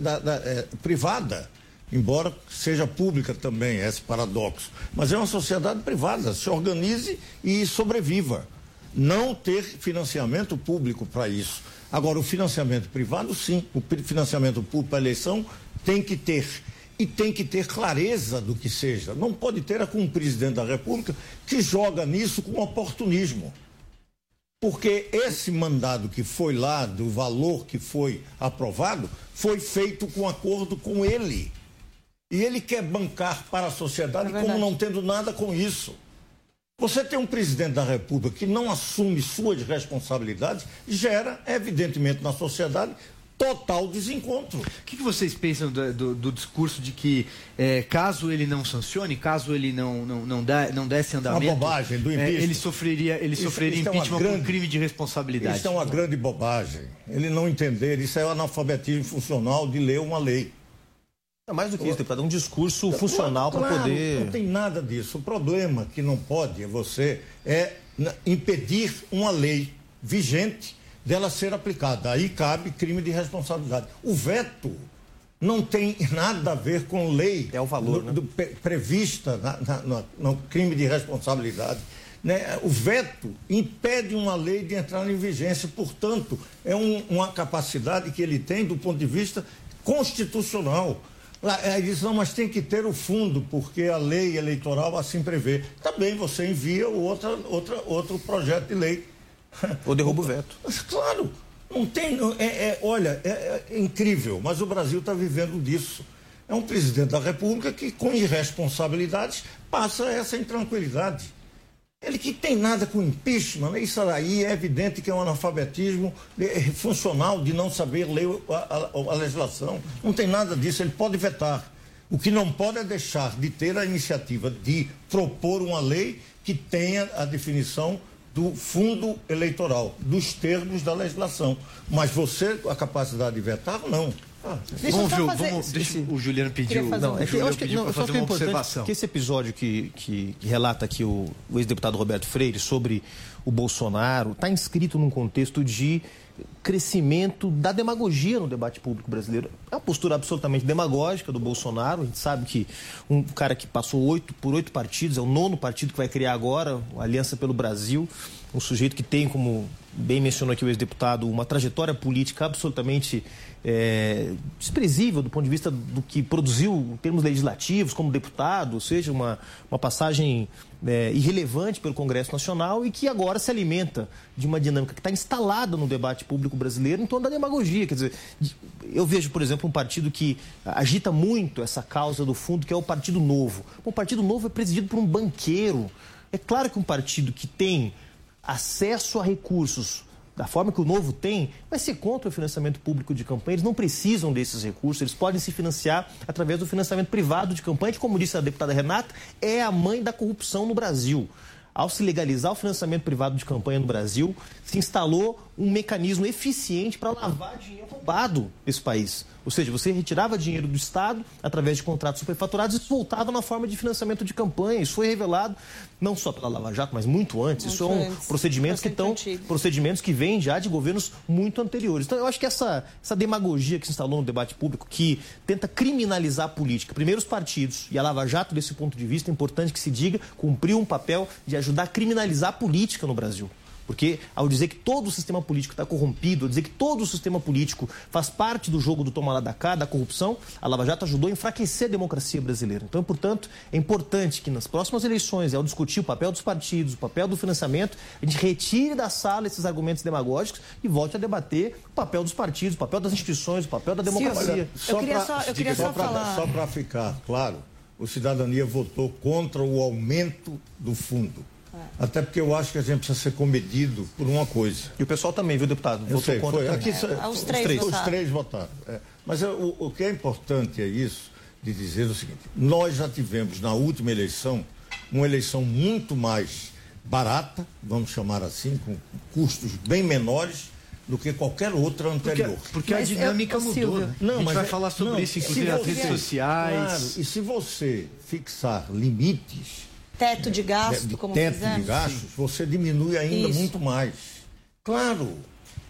da, da, é, privada, embora seja pública também, esse paradoxo. Mas é uma sociedade privada, se organize e sobreviva. Não ter financiamento público para isso. Agora, o financiamento privado, sim. O financiamento público para a eleição tem que ter e tem que ter clareza do que seja. Não pode ter é com um presidente da República que joga nisso com oportunismo. Porque esse mandado que foi lá, do valor que foi aprovado, foi feito com acordo com ele. E ele quer bancar para a sociedade é como não tendo nada com isso. Você tem um presidente da República que não assume suas responsabilidades, gera, evidentemente, na sociedade total desencontro. O que, que vocês pensam do, do, do discurso de que é, caso ele não sancione, caso ele não não não, dá, não desse andamento, uma bobagem do é, ele sofreria ele isso, sofreria isso impeachment é grande, por crime de responsabilidade. Isso é uma grande bobagem. Ele não entender isso é o analfabetismo funcional de ler uma lei. É mais do que isso, deputado, é um discurso funcional claro, para poder. Não tem nada disso. O problema que não pode é você é impedir uma lei vigente dela ser aplicada. Aí cabe crime de responsabilidade. O veto não tem nada a ver com lei é o valor, no, né? do, prevista na, na, no crime de responsabilidade. Né? O veto impede uma lei de entrar em vigência, portanto, é um, uma capacidade que ele tem do ponto de vista constitucional. Aí diz, não, mas tem que ter o fundo, porque a lei eleitoral assim prevê. Também você envia outra, outra, outro projeto de lei. Ou derruba o veto. Claro, não tem. É, é olha, é, é incrível, mas o Brasil está vivendo disso. É um presidente da República que, com irresponsabilidades, passa essa intranquilidade. Ele que tem nada com impeachment, né? isso aí é evidente que é um analfabetismo é, funcional de não saber ler a, a, a, legislação. Não tem nada disso, ele pode vetar. O que não pode é deixar de ter a iniciativa de propor uma lei que tenha a definição do fundo eleitoral, dos termos da legislação. Mas você, a capacidade de vetar, não. Ah, vamos, ver, fazer... vamos, deixa, o Juliano pediu. Não, é que, eu acho que, não, eu acho que é importante que esse episódio que, que, que relata aqui o, o ex-deputado Roberto Freire sobre o Bolsonaro está inscrito num contexto de crescimento da demagogia no debate público brasileiro. É uma postura absolutamente demagógica do Bolsonaro. A gente sabe que um cara que passou oito por oito partidos, é o nono partido que vai criar agora, a Aliança pelo Brasil, um sujeito que tem, como bem mencionou aqui o ex-deputado, uma trajetória política absolutamente é, desprezível do ponto de vista do que produziu em termos legislativos como deputado, ou seja, uma, uma passagem é, irrelevante pelo Congresso Nacional e que agora se alimenta de uma dinâmica que está instalada no debate público brasileiro em torno da demagogia. Quer dizer, eu vejo, por exemplo, um partido que agita muito essa causa do fundo, que é o Partido Novo. O Partido Novo é presidido por um banqueiro. É claro que um partido que tem acesso a recursos da forma que o novo tem, vai ser contra o financiamento público de campanha. Eles não precisam desses recursos, eles podem se financiar através do financiamento privado de campanha, que, como disse a deputada Renata, é a mãe da corrupção no Brasil. Ao se legalizar o financiamento privado de campanha no Brasil, se instalou um mecanismo eficiente para lavar dinheiro roubado nesse país. Ou seja, você retirava dinheiro do Estado através de contratos superfaturados e voltava na forma de financiamento de campanha. Isso foi revelado não só pela Lava Jato, mas muito antes. Muito Isso são antes. procedimentos que estão procedimentos que vêm já de governos muito anteriores. Então eu acho que essa, essa demagogia que se instalou no debate público, que tenta criminalizar a política, primeiro os partidos e a Lava Jato, desse ponto de vista, é importante que se diga, cumpriu um papel de ajudar a criminalizar a política no Brasil. Porque ao dizer que todo o sistema político está corrompido, ao dizer que todo o sistema político faz parte do jogo do toma lá da cá, da corrupção, a Lava Jato ajudou a enfraquecer a democracia brasileira. Então, portanto, é importante que nas próximas eleições, ao discutir o papel dos partidos, o papel do financiamento, a gente retire da sala esses argumentos demagógicos e volte a debater o papel dos partidos, o papel das instituições, o papel da democracia. Sim, eu queria só, eu queria só, só falar... Só para ficar claro, o Cidadania votou contra o aumento do fundo. É. Até porque eu acho que a gente precisa ser comedido por uma coisa. E o pessoal também, viu, deputado? Eu Votou sei, contra foi. Aqui, é, os, três três. os três votaram. É. Mas o, o que é importante é isso, de dizer o seguinte: nós já tivemos na última eleição uma eleição muito mais barata, vamos chamar assim, com custos bem menores do que qualquer outra anterior. Porque, porque a dinâmica eu, mudou. Né? Não, a gente mas vai é, falar sobre não, isso, inclusive nas redes sociais. Claro, e se você fixar limites teto de gasto, como teto fizemos. de gastos, você diminui ainda Isso. muito mais. Claro.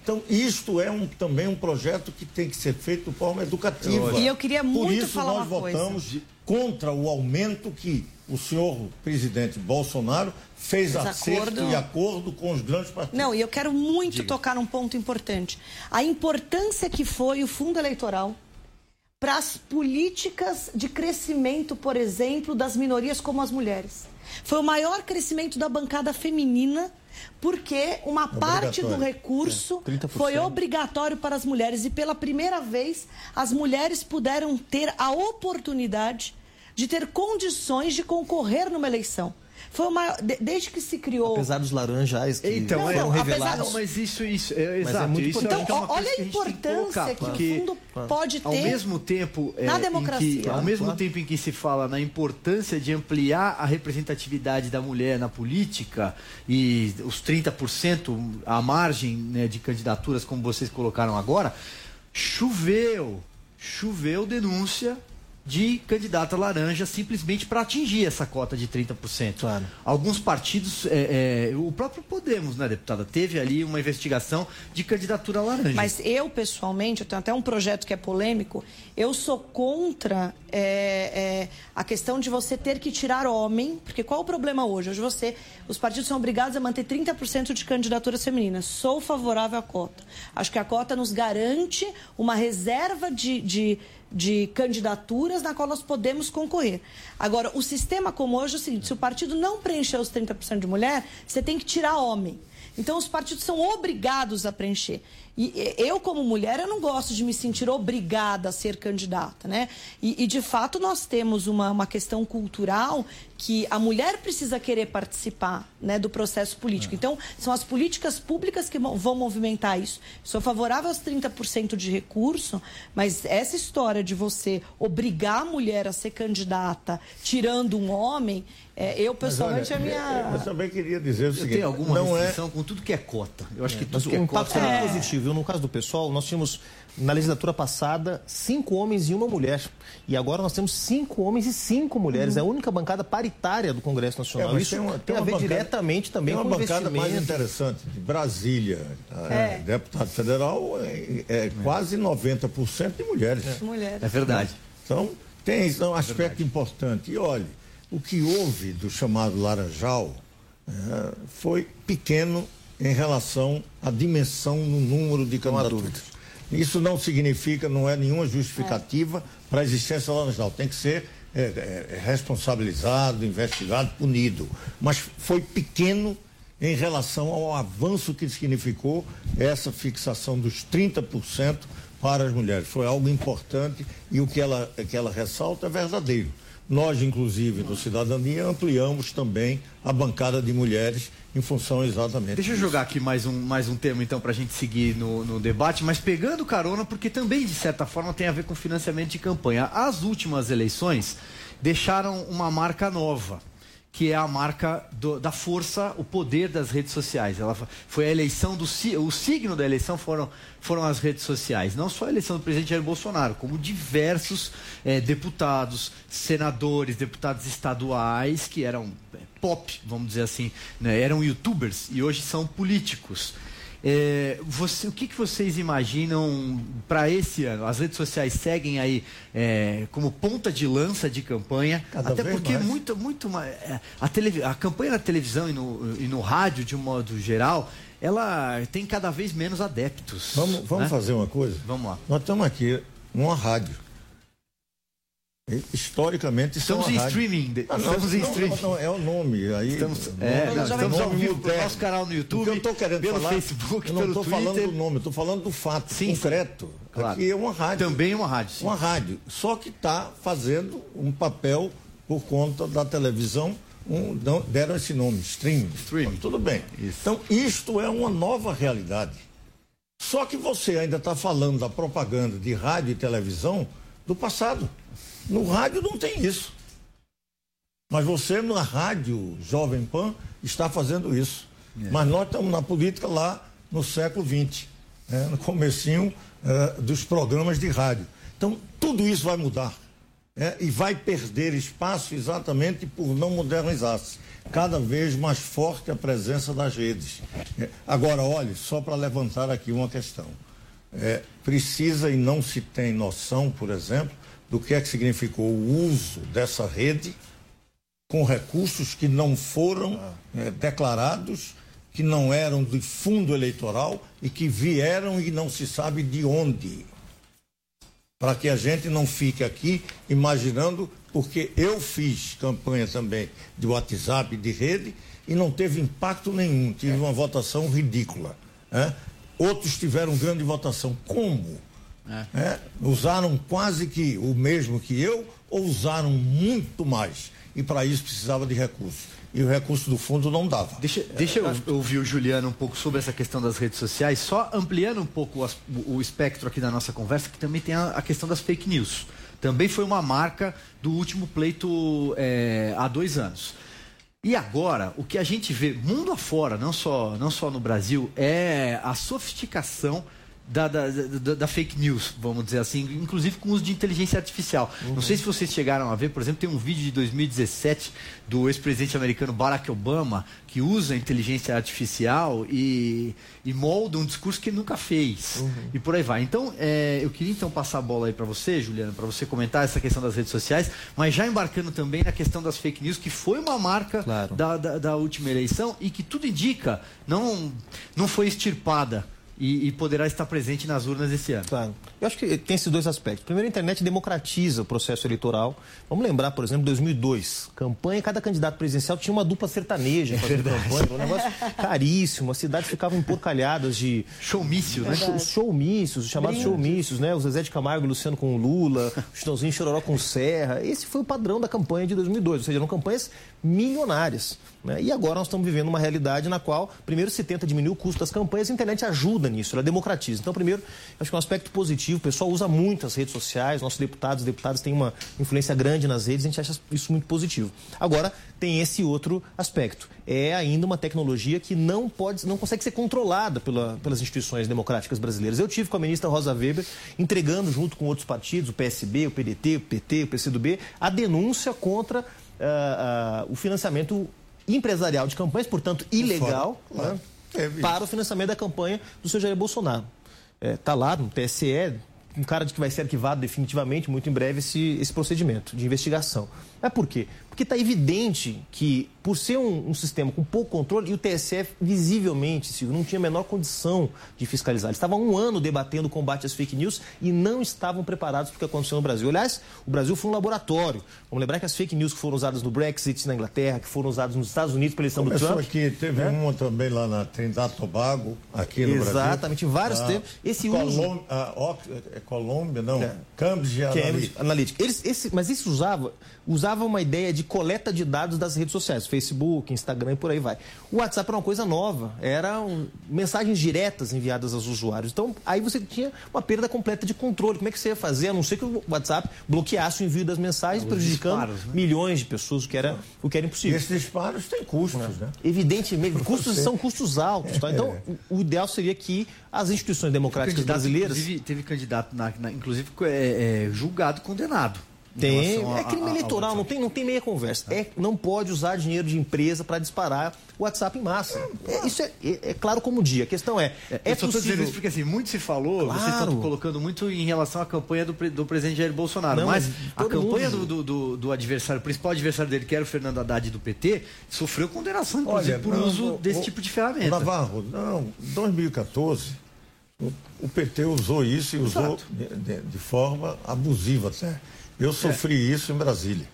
Então, isto é um, também um projeto que tem que ser feito de forma educativa. E eu queria muito Por isso falar nós votamos coisa. contra o aumento que o senhor presidente Bolsonaro fez, acerto e acordo com os grandes partidos. Não, e eu quero muito Diga. tocar num ponto importante. A importância que foi o fundo eleitoral para as políticas de crescimento, por exemplo, das minorias como as mulheres. Foi o maior crescimento da bancada feminina, porque uma parte do recurso é, foi obrigatório para as mulheres. E pela primeira vez, as mulheres puderam ter a oportunidade de ter condições de concorrer numa eleição. Foi uma desde que se criou. Apesar dos laranjais que então, foram não, revelados. Apesar, mas isso, isso, é, exato. É muito isso então, é olha a importância que, que, o fundo pode ter. Ao mesmo tempo, é, na democracia. Que, ao mesmo claro. tempo em que se fala na importância de ampliar a representatividade da mulher na política e os 30% à margem né, de candidaturas, como vocês colocaram agora, choveu, choveu denúncia de candidata laranja simplesmente para atingir essa cota de 30%. Claro. Alguns partidos, é, é, o próprio Podemos, né, deputada, teve ali uma investigação de candidatura laranja. Mas eu, pessoalmente, eu tenho até um projeto que é polêmico, eu sou contra é, é a questão de você ter que tirar homem, porque qual o problema hoje? Hoje você, os partidos são obrigados a manter 30% de candidaturas femininas. Sou favorável à cota. Acho que a cota nos garante uma reserva de, de de candidaturas na qual nós podemos concorrer. Agora, o sistema como hoje é o seguinte: se o partido não preencher os 30% de mulher, você tem que tirar homem. Então, os partidos são obrigados a preencher. E eu, como mulher, eu não gosto de me sentir obrigada a ser candidata, né? E, e de fato, nós temos uma, uma questão cultural que a mulher precisa querer participar né, do processo político. É. Então, são as políticas públicas que vão movimentar isso. Sou favorável aos 30% de recurso, mas essa história de você obrigar a mulher a ser candidata tirando um homem, é, eu pessoalmente olha, a minha. Eu também queria dizer o seguinte: tem alguma não é restrição é... com tudo que é cota. Eu acho é, que tudo que é impacto cota é positivo. No caso do pessoal, nós tínhamos na legislatura passada cinco homens e uma mulher. E agora nós temos cinco homens e cinco mulheres. Uhum. É a única bancada paritária do Congresso Nacional. É, Isso tem, uma, tem, tem a ver bancada, diretamente também com uma bancada mais interessante. De Brasília, é. deputado federal, é, é quase 90% de mulheres. É. mulheres. É verdade. Então, tem um aspecto importante. E olhe, o que houve do chamado Laranjal é, foi pequeno em relação à dimensão no número de candidaturas. Isso não significa, não é nenhuma justificativa é. para a existência da Laranjal. Tem que ser é, é, é, responsabilizado, investigado, punido. Mas foi pequeno em relação ao avanço que significou essa fixação dos 30% para as mulheres. Foi algo importante e o que ela, que ela ressalta é verdadeiro. Nós, inclusive, do Cidadania, ampliamos também a bancada de mulheres em função exatamente. Deixa eu jogar aqui mais um, mais um tema, então, para a gente seguir no, no debate, mas pegando carona, porque também, de certa forma, tem a ver com financiamento de campanha. As últimas eleições deixaram uma marca nova que é a marca do, da força, o poder das redes sociais. Ela foi a eleição do o signo da eleição foram, foram as redes sociais. Não só a eleição do presidente Jair Bolsonaro, como diversos é, deputados, senadores, deputados estaduais que eram é, pop, vamos dizer assim, né? eram youtubers e hoje são políticos. É, você, o que, que, vocês imaginam para esse ano? As redes sociais seguem aí é, como ponta de lança de campanha, Cada até porque mais. muito, muito é, a, tele, a campanha na televisão e no, e no rádio, de um modo geral, ela tem cada vez menos adeptos. Vamos, vamos né? fazer uma coisa? Vamos lá. Nós estamos aqui numa rádio. Historicamente, estamos em rádio. streaming. Ah, não, estamos não, em streaming. Não, é o nome. Aí, estamos, é, nós estamos ao vivo no nosso canal no YouTube. Eu estou querendo pelo falar, Facebook, eu não estou falando do nome, estou falando do fato sim, concreto. Claro. Aqui é uma rádio. Também é uma rádio. Sim. Uma rádio. Só que está fazendo um papel por conta da televisão. Um, deram esse nome, streaming. Streaming. Tudo bem. Isso. Então, isto é uma nova realidade. Só que você ainda está falando da propaganda de rádio e televisão do passado. No rádio não tem isso. Mas você na rádio Jovem Pan está fazendo isso. É. Mas nós estamos na política lá no século XX, né? no comecinho uh, dos programas de rádio. Então, tudo isso vai mudar. Né? E vai perder espaço exatamente por não modernizar-se. Cada vez mais forte a presença das redes. É, agora, olhe, só para levantar aqui uma questão. É, precisa e não se tem noção, por exemplo, do que é que significou o uso dessa rede com recursos que não foram é, declarados, que não eram de fundo eleitoral e que vieram e não se sabe de onde. Para que a gente não fique aqui imaginando, porque eu fiz campanha também de WhatsApp, de rede, e não teve impacto nenhum, tive uma votação ridícula. Né? Outros tiveram grande votação. Como? É. É, usaram quase que o mesmo que eu ou usaram muito mais. E para isso precisava de recursos. E o recurso do fundo não dava. Deixa, deixa eu ouvir o Juliano um pouco sobre essa questão das redes sociais, só ampliando um pouco as, o, espectro aqui da nossa conversa, que também tem a, a, questão das fake news. Também foi uma marca do último pleito é, há dois anos. E agora, o que a gente vê mundo afora, não só, não só no Brasil, é a sofisticação da, da, da, da, fake news, vamos dizer assim, inclusive com uso de inteligência artificial. Uhum. Não sei se vocês chegaram a ver, por exemplo, tem um vídeo de 2017 do ex-presidente americano Barack Obama que usa inteligência artificial e, e molda um discurso que ele nunca fez. Uhum. E por aí vai. Então, é, eu queria então passar a bola aí para você, Juliana, para você comentar essa questão das redes sociais, mas já embarcando também na questão das fake news, que foi uma marca claro. da, da, da última eleição e que tudo indica não, não foi extirpada e, e, poderá estar presente nas urnas esse ano. Claro. Eu acho que tem esses dois aspectos. Primeiro, a internet democratiza o processo eleitoral. Vamos lembrar, por exemplo, 2002. Campanha, cada candidato presidencial tinha uma dupla sertaneja é fazendo campanha. Um negócio caríssimo. As cidades ficavam emporcalhadas de... Showmício, né? Os showmícios, os chamados showmícios, né? O Zezé de Camargo e Luciano com o Lula, o Chitãozinho Chororó com o Serra. Esse foi o padrão da campanha de 2002. Ou seja, eram campanhas milionárias. Né? E agora nós estamos vivendo uma realidade na qual, primeiro, se tenta diminuir o custo das campanhas, a internet ajuda nisso, ela democratiza. Então, primeiro, acho que é um aspecto positivo, o pessoal usa muito as redes sociais, nossos deputados e deputadas têm uma influência grande nas redes, a gente acha isso muito positivo. Agora, tem esse outro aspecto. É ainda uma tecnologia que não pode, não consegue ser controlada pela, pelas instituições democráticas brasileiras. Eu tive com a ministra Rosa Weber entregando, junto com outros partidos, o PSB, o PDT, o PT, o PCdoB, a denúncia contra uh, uh, o financiamento empresarial de campanhas, portanto, ilegal, né, é para o financiamento da campanha do seu Jair Bolsonaro. Está é, tá lá no TSE, um cara de que vai ser arquivado definitivamente, muito em breve, esse, esse procedimento de investigação. Mas por quê? Porque está evidente que, por ser um, um, sistema com pouco controle, e o TSE visivelmente, Silvio, não tinha a menor condição de fiscalizar. Eles estavam um ano debatendo o combate às fake news e não estavam preparados para o que aconteceu no Brasil. Aliás, o Brasil foi um laboratório. Vamos lembrar que as fake news que foram usadas no Brexit na Inglaterra, que foram usadas nos Estados Unidos pela eleição Começou do Trump. aqui, teve né? uma também lá na Trindade Tobago, aqui no Exatamente, Brasil. Exatamente, vários ah, tempos. Esse Colômbia, uso... ah, é Colômbia, não, é. Cambridge Analytica. Analytica. Eles, esse, mas isso usava, usava uma ideia de coleta de dados das redes sociais, Facebook, Instagram e por aí vai. O WhatsApp era uma coisa nova, eram mensagens diretas enviadas aos usuários. Então, aí você tinha uma perda completa de controle. Como é que você ia fazer, a não ser que o WhatsApp bloqueasse o envio das mensagens, Os prejudicando disparos, né? milhões de pessoas, o que era, o que era impossível. E esses disparos têm custos, né? Evidentemente, custos são custos altos. Tá? Então, o ideal seria que as instituições democráticas brasileiras. Teve candidato, na, na inclusive, é, é, julgado, condenado tem, é crime eleitoral, não tem, não tem meia conversa. É, não pode usar dinheiro de empresa para disparar o WhatsApp em massa. É, isso é, é, é, claro como dia. A questão é, é, é possível... dizendo isso porque assim, muito se falou, claro. vocês estão colocando muito em relação à campanha do, do presidente Jair Bolsonaro, não, mas, a campanha do, do, do, do, adversário, o principal adversário dele, que era o Fernando Haddad do PT, sofreu condenação, inclusive, Olha, por não, uso o, desse o, tipo de ferramenta. Navarro, não, 2014, o, o PT usou isso e Exato. usou de, de, de forma abusiva até. Eu sofri é. isso em Brasília.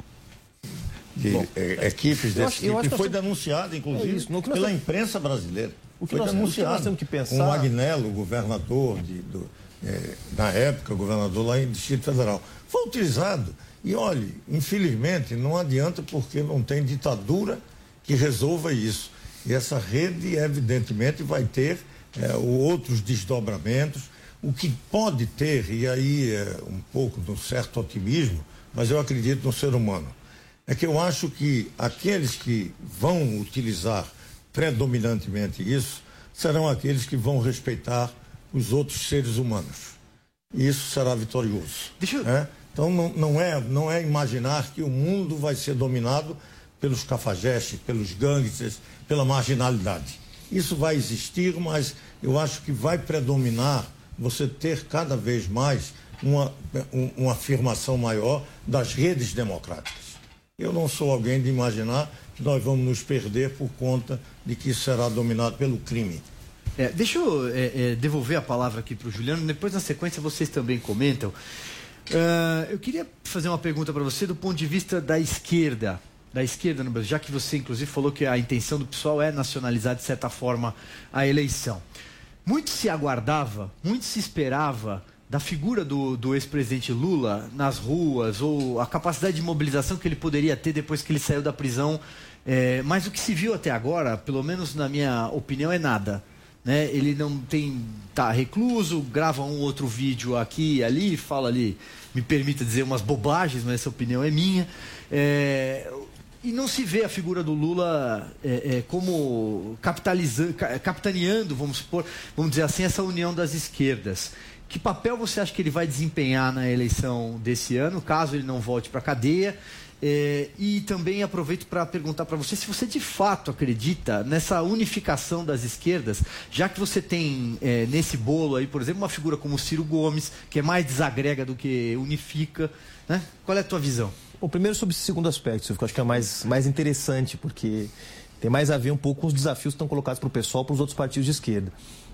De, Bom, é, equipes desse tipo. Que foi denunciado, inclusive, é isso, pela imprensa brasileira. O que, foi nós, denunciado. O que nós temos que pensar. O Magnello, governador, de, do, é, na época, governador lá em Distrito Federal. Foi utilizado. E olhe, infelizmente, não adianta porque não tem ditadura que resolva isso. E essa rede, evidentemente, vai ter é, outros desdobramentos o que pode ter, e aí é um pouco de um certo otimismo, mas eu acredito no ser humano, é que eu acho que aqueles que vão utilizar predominantemente isso serão aqueles que vão respeitar os outros seres humanos. E isso será vitorioso. Deixa eu... é? Então não, não, é, não é imaginar que o mundo vai ser dominado pelos cafajestes, pelos gangsters, pela marginalidade. Isso vai existir, mas eu acho que vai predominar você ter cada vez mais uma, uma afirmação maior das redes democráticas. Eu não sou alguém de imaginar que nós vamos nos perder por conta de que será dominado pelo crime. É, deixa eu é, é, devolver a palavra aqui para o Juliano, depois na sequência vocês também comentam. Uh, eu queria fazer uma pergunta para você do ponto de vista da esquerda, da esquerda no Brasil, já que você inclusive falou que a intenção do pessoal é nacionalizar de certa forma a eleição. Muito se aguardava, muito se esperava da figura do, do ex-presidente Lula nas ruas, ou a capacidade de mobilização que ele poderia ter depois que ele saiu da prisão. É, mas o que se viu até agora, pelo menos na minha opinião, é nada. Né? Ele não tem. tá recluso, grava um outro vídeo aqui e ali, fala ali, me permita dizer umas bobagens, mas essa opinião é minha. É, e não se vê a figura do Lula é, é, como capitalizando, capitaneando, vamos supor, vamos dizer assim, essa união das esquerdas. Que papel você acha que ele vai desempenhar na eleição desse ano, caso ele não volte para a cadeia? É, e também aproveito para perguntar para você se você de fato acredita nessa unificação das esquerdas, já que você tem é, nesse bolo aí, por exemplo, uma figura como o Ciro Gomes, que é mais desagrega do que unifica. Né? Qual é a tua visão? Bom, primeiro sobre esse segundo aspecto, eu acho que é mais, mais interessante, porque tem mais a ver um pouco com os desafios que estão colocados para o pessoal para os outros partidos de esquerda.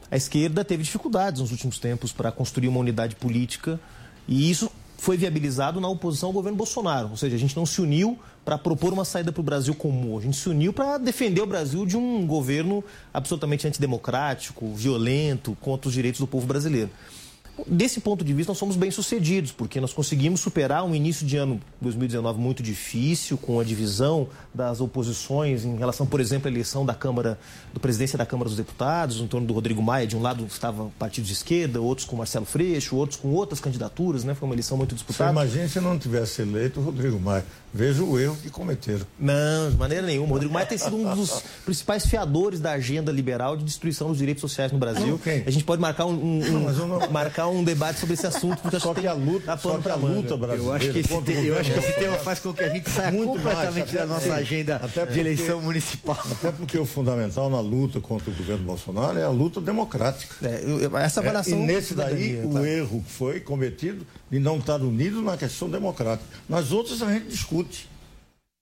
a esquerda teve dificuldades nos últimos tempos para construir uma unidade política e isso foi viabilizado na oposição ao governo Bolsonaro. Ou seja, a gente não se uniu para propor uma saída para o Brasil comum. A gente se uniu para defender o Brasil de um governo absolutamente antidemocrático, violento, contra os direitos do povo brasileiro. Desse ponto de vista, nós somos bem-sucedidos, porque nós conseguimos superar um início de ano 2019 muito difícil, com a divisão das oposições em relação, por exemplo, à eleição da Câmara, do presidência da Câmara dos Deputados, em torno do Rodrigo Maia. De um lado estava partido de esquerda, outros com Marcelo Freixo, outros com outras candidaturas, né? Foi uma eleição muito disputada. Imagina se não tivesse eleito o Rodrigo Maia. Veja o erro que cometeram. Não, de maneira nenhuma. O Rodrigo Maia tem sido um dos principais fiadores da agenda liberal de destruição dos direitos sociais no Brasil. Okay. A gente pode marcar um, um, um não... marcar um debate sobre esse assunto, porque só que a luta, só que a luta brasileira. Eu acho que esse, te, eu acho que esse tema faz com que a gente saia Muito completamente mais, da nossa agenda até porque, de eleição municipal. Até porque o fundamental na luta contra o governo Bolsonaro é a luta democrática. É, eu, essa avaliação. É, e nesse daí, o erro foi cometido de não estar unido na questão democrática. Nas outras a gente discute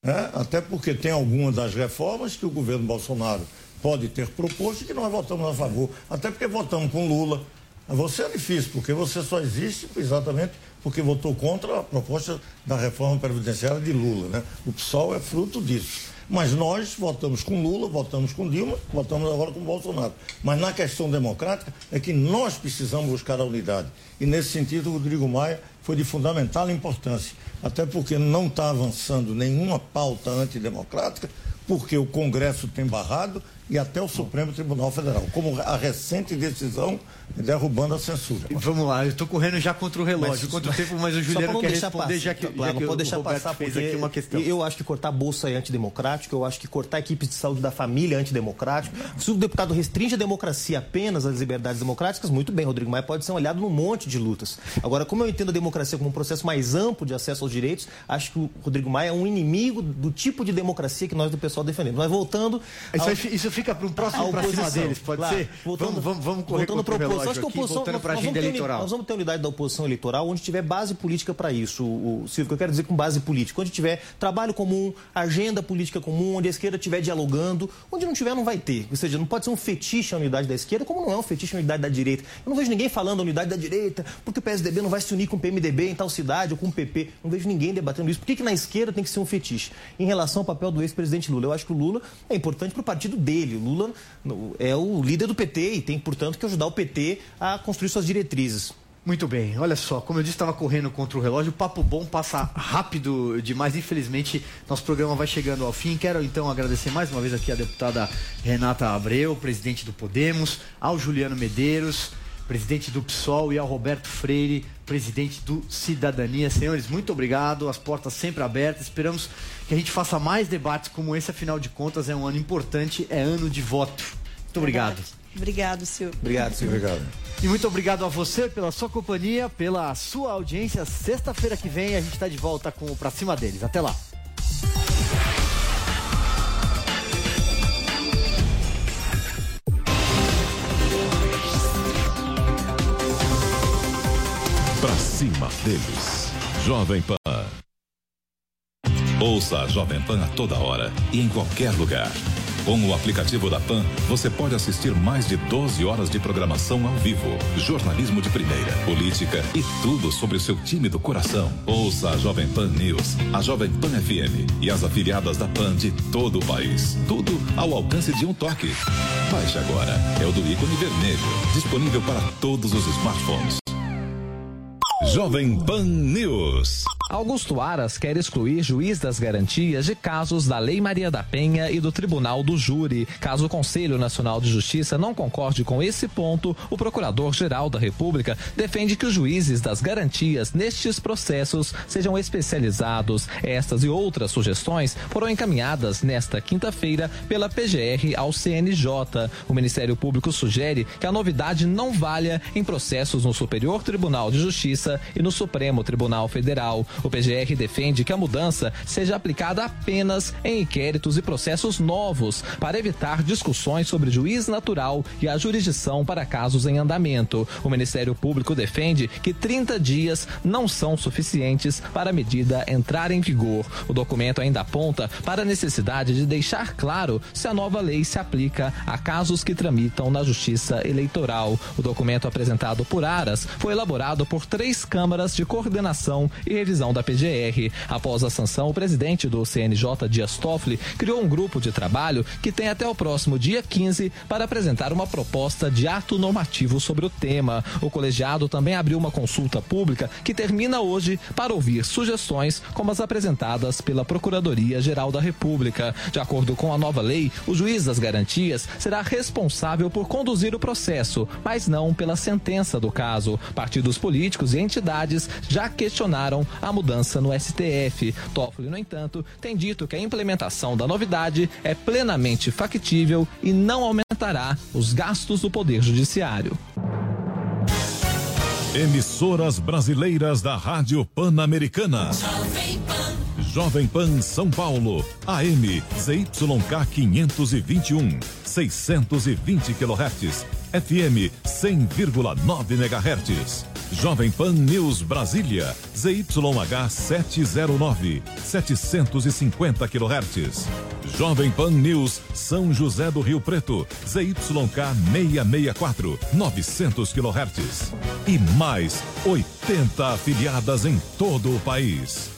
né? Até porque tem algumas das reformas que o governo Bolsonaro pode ter proposto e que nós votamos a favor. Até porque votamos com Lula. Você é difícil, porque você só existe exatamente porque votou contra a proposta da reforma previdenciária de Lula. Né? O PSOL é fruto disso. Mas nós votamos com Lula, votamos com Dilma, votamos agora com Bolsonaro. Mas na questão democrática é que nós precisamos buscar a unidade. E nesse sentido, o Rodrigo Maia foi de fundamental importância, até porque não está avançando nenhuma pauta antidemocrática, porque o Congresso tem barrado e até o Supremo Tribunal Federal, como a recente decisão derrubando a censura. Vamos lá, eu estou correndo já contra o relógio, mas, contra o tempo, mas o Juliano quer responder passar, já que, claro, já que não pode deixar passar fez aqui uma questão. Eu acho que cortar a bolsa é antidemocrático, eu acho que cortar equipes de saúde da família é antidemocrático. Se o deputado restringe a democracia apenas às liberdades democráticas, muito bem, Rodrigo Maia pode ser um aliado num monte de lutas. Agora, como eu entendo a democracia como um processo mais amplo de acesso aos direitos, acho que o Rodrigo Maia é um inimigo do tipo de democracia que nós do pessoal defendemos. Mas voltando... Isso, ao... isso fica para um próximo para cima deles, pode claro. ser? Voltando, vamos, vamos, vamos correr voltando para oposição, acho que a oposição, aqui, nós, agenda eleitoral. Nós vamos ter unidade da oposição eleitoral onde tiver base política para isso, o, o Silvio, que eu quero dizer com base política, onde tiver trabalho comum, agenda política comum, onde a esquerda estiver dialogando, onde não tiver não vai ter. Ou seja, não pode ser um fetiche a unidade da esquerda, como não é um fetiche a unidade da direita. Eu não vejo ninguém falando a unidade da direita, porque o PSDB não vai se unir com o PMDB em tal cidade ou com o PP. Não vejo ninguém debatendo isso. Por que, que na esquerda tem que ser um fetiche? Em relação ao papel do ex-presidente Lula, eu acho que o Lula é importante para o partido dele. Lula é o líder do PT e tem, portanto, que ajudar o PT a construir suas diretrizes. Muito bem, olha só, como eu disse, estava correndo contra o relógio, o papo bom passa rápido demais, infelizmente nosso programa vai chegando ao fim. Quero então agradecer mais uma vez aqui a deputada Renata Abreu, presidente do Podemos, ao Juliano Medeiros, presidente do PSOL, e ao Roberto Freire, presidente do Cidadania. Senhores, muito obrigado, as portas sempre abertas, esperamos que a gente faça mais debates como esse, afinal de contas é um ano importante, é ano de voto. Muito obrigado. Obrigado, Silvio. Obrigado, Silvio. Obrigado. E muito obrigado a você pela sua companhia, pela sua audiência. Sexta-feira que vem a gente está de volta com o Pra Cima deles. Até lá. Cima deles. Jovem Pan. Ouça a Jovem Pan a toda hora e em qualquer lugar. Com o aplicativo da PAN, você pode assistir mais de 12 horas de programação ao vivo, jornalismo de primeira, política e tudo sobre o seu time do coração. Ouça a Jovem Pan News, a Jovem Pan FM e as afiliadas da PAN de todo o país. Tudo ao alcance de um toque. Baixe agora. É o do ícone vermelho, disponível para todos os smartphones. Jovem Pan News. Augusto Aras quer excluir juiz das garantias de casos da Lei Maria da Penha e do Tribunal do Júri. Caso o Conselho Nacional de Justiça não concorde com esse ponto, o Procurador-Geral da República defende que os juízes das garantias nestes processos sejam especializados. Estas e outras sugestões foram encaminhadas nesta quinta-feira pela PGR ao CNJ. O Ministério Público sugere que a novidade não valha em processos no Superior Tribunal de Justiça e no Supremo Tribunal Federal. O PGR defende que a mudança seja aplicada apenas em inquéritos e processos novos, para evitar discussões sobre juiz natural e a jurisdição para casos em andamento. O Ministério Público defende que 30 dias não são suficientes para a medida entrar em vigor. O documento ainda aponta para a necessidade de deixar claro se a nova lei se aplica a casos que tramitam na Justiça Eleitoral. O documento apresentado por Aras foi elaborado por câmaras de coordenação e revisão da PGR. Após a sanção, o presidente do CNJ, Dias Toffoli, criou um grupo de trabalho que tem até o próximo dia 15 para apresentar uma proposta de ato normativo sobre o tema. O colegiado também abriu uma consulta pública que termina hoje para ouvir sugestões como as apresentadas pela Procuradoria-Geral da República. De acordo com a nova lei, o juiz das garantias será responsável por conduzir o processo, mas não pela sentença do caso. Partidos políticos e entidades já questionaram a mudança no STF. Toffoli, no entanto, tem dito que a implementação da novidade é plenamente factível e não aumentará os gastos do Poder Judiciário. Emissoras brasileiras da Rádio Pan-Americana. Jovem Pan São Paulo, AM ZYK 521, 620 kHz, FM 100,9 MHz. Jovem Pan News Brasília, ZYH 709, 750 kHz. Jovem Pan News São José do Rio Preto, ZYK 664, 900 kHz. E mais 80 afiliadas em todo o país.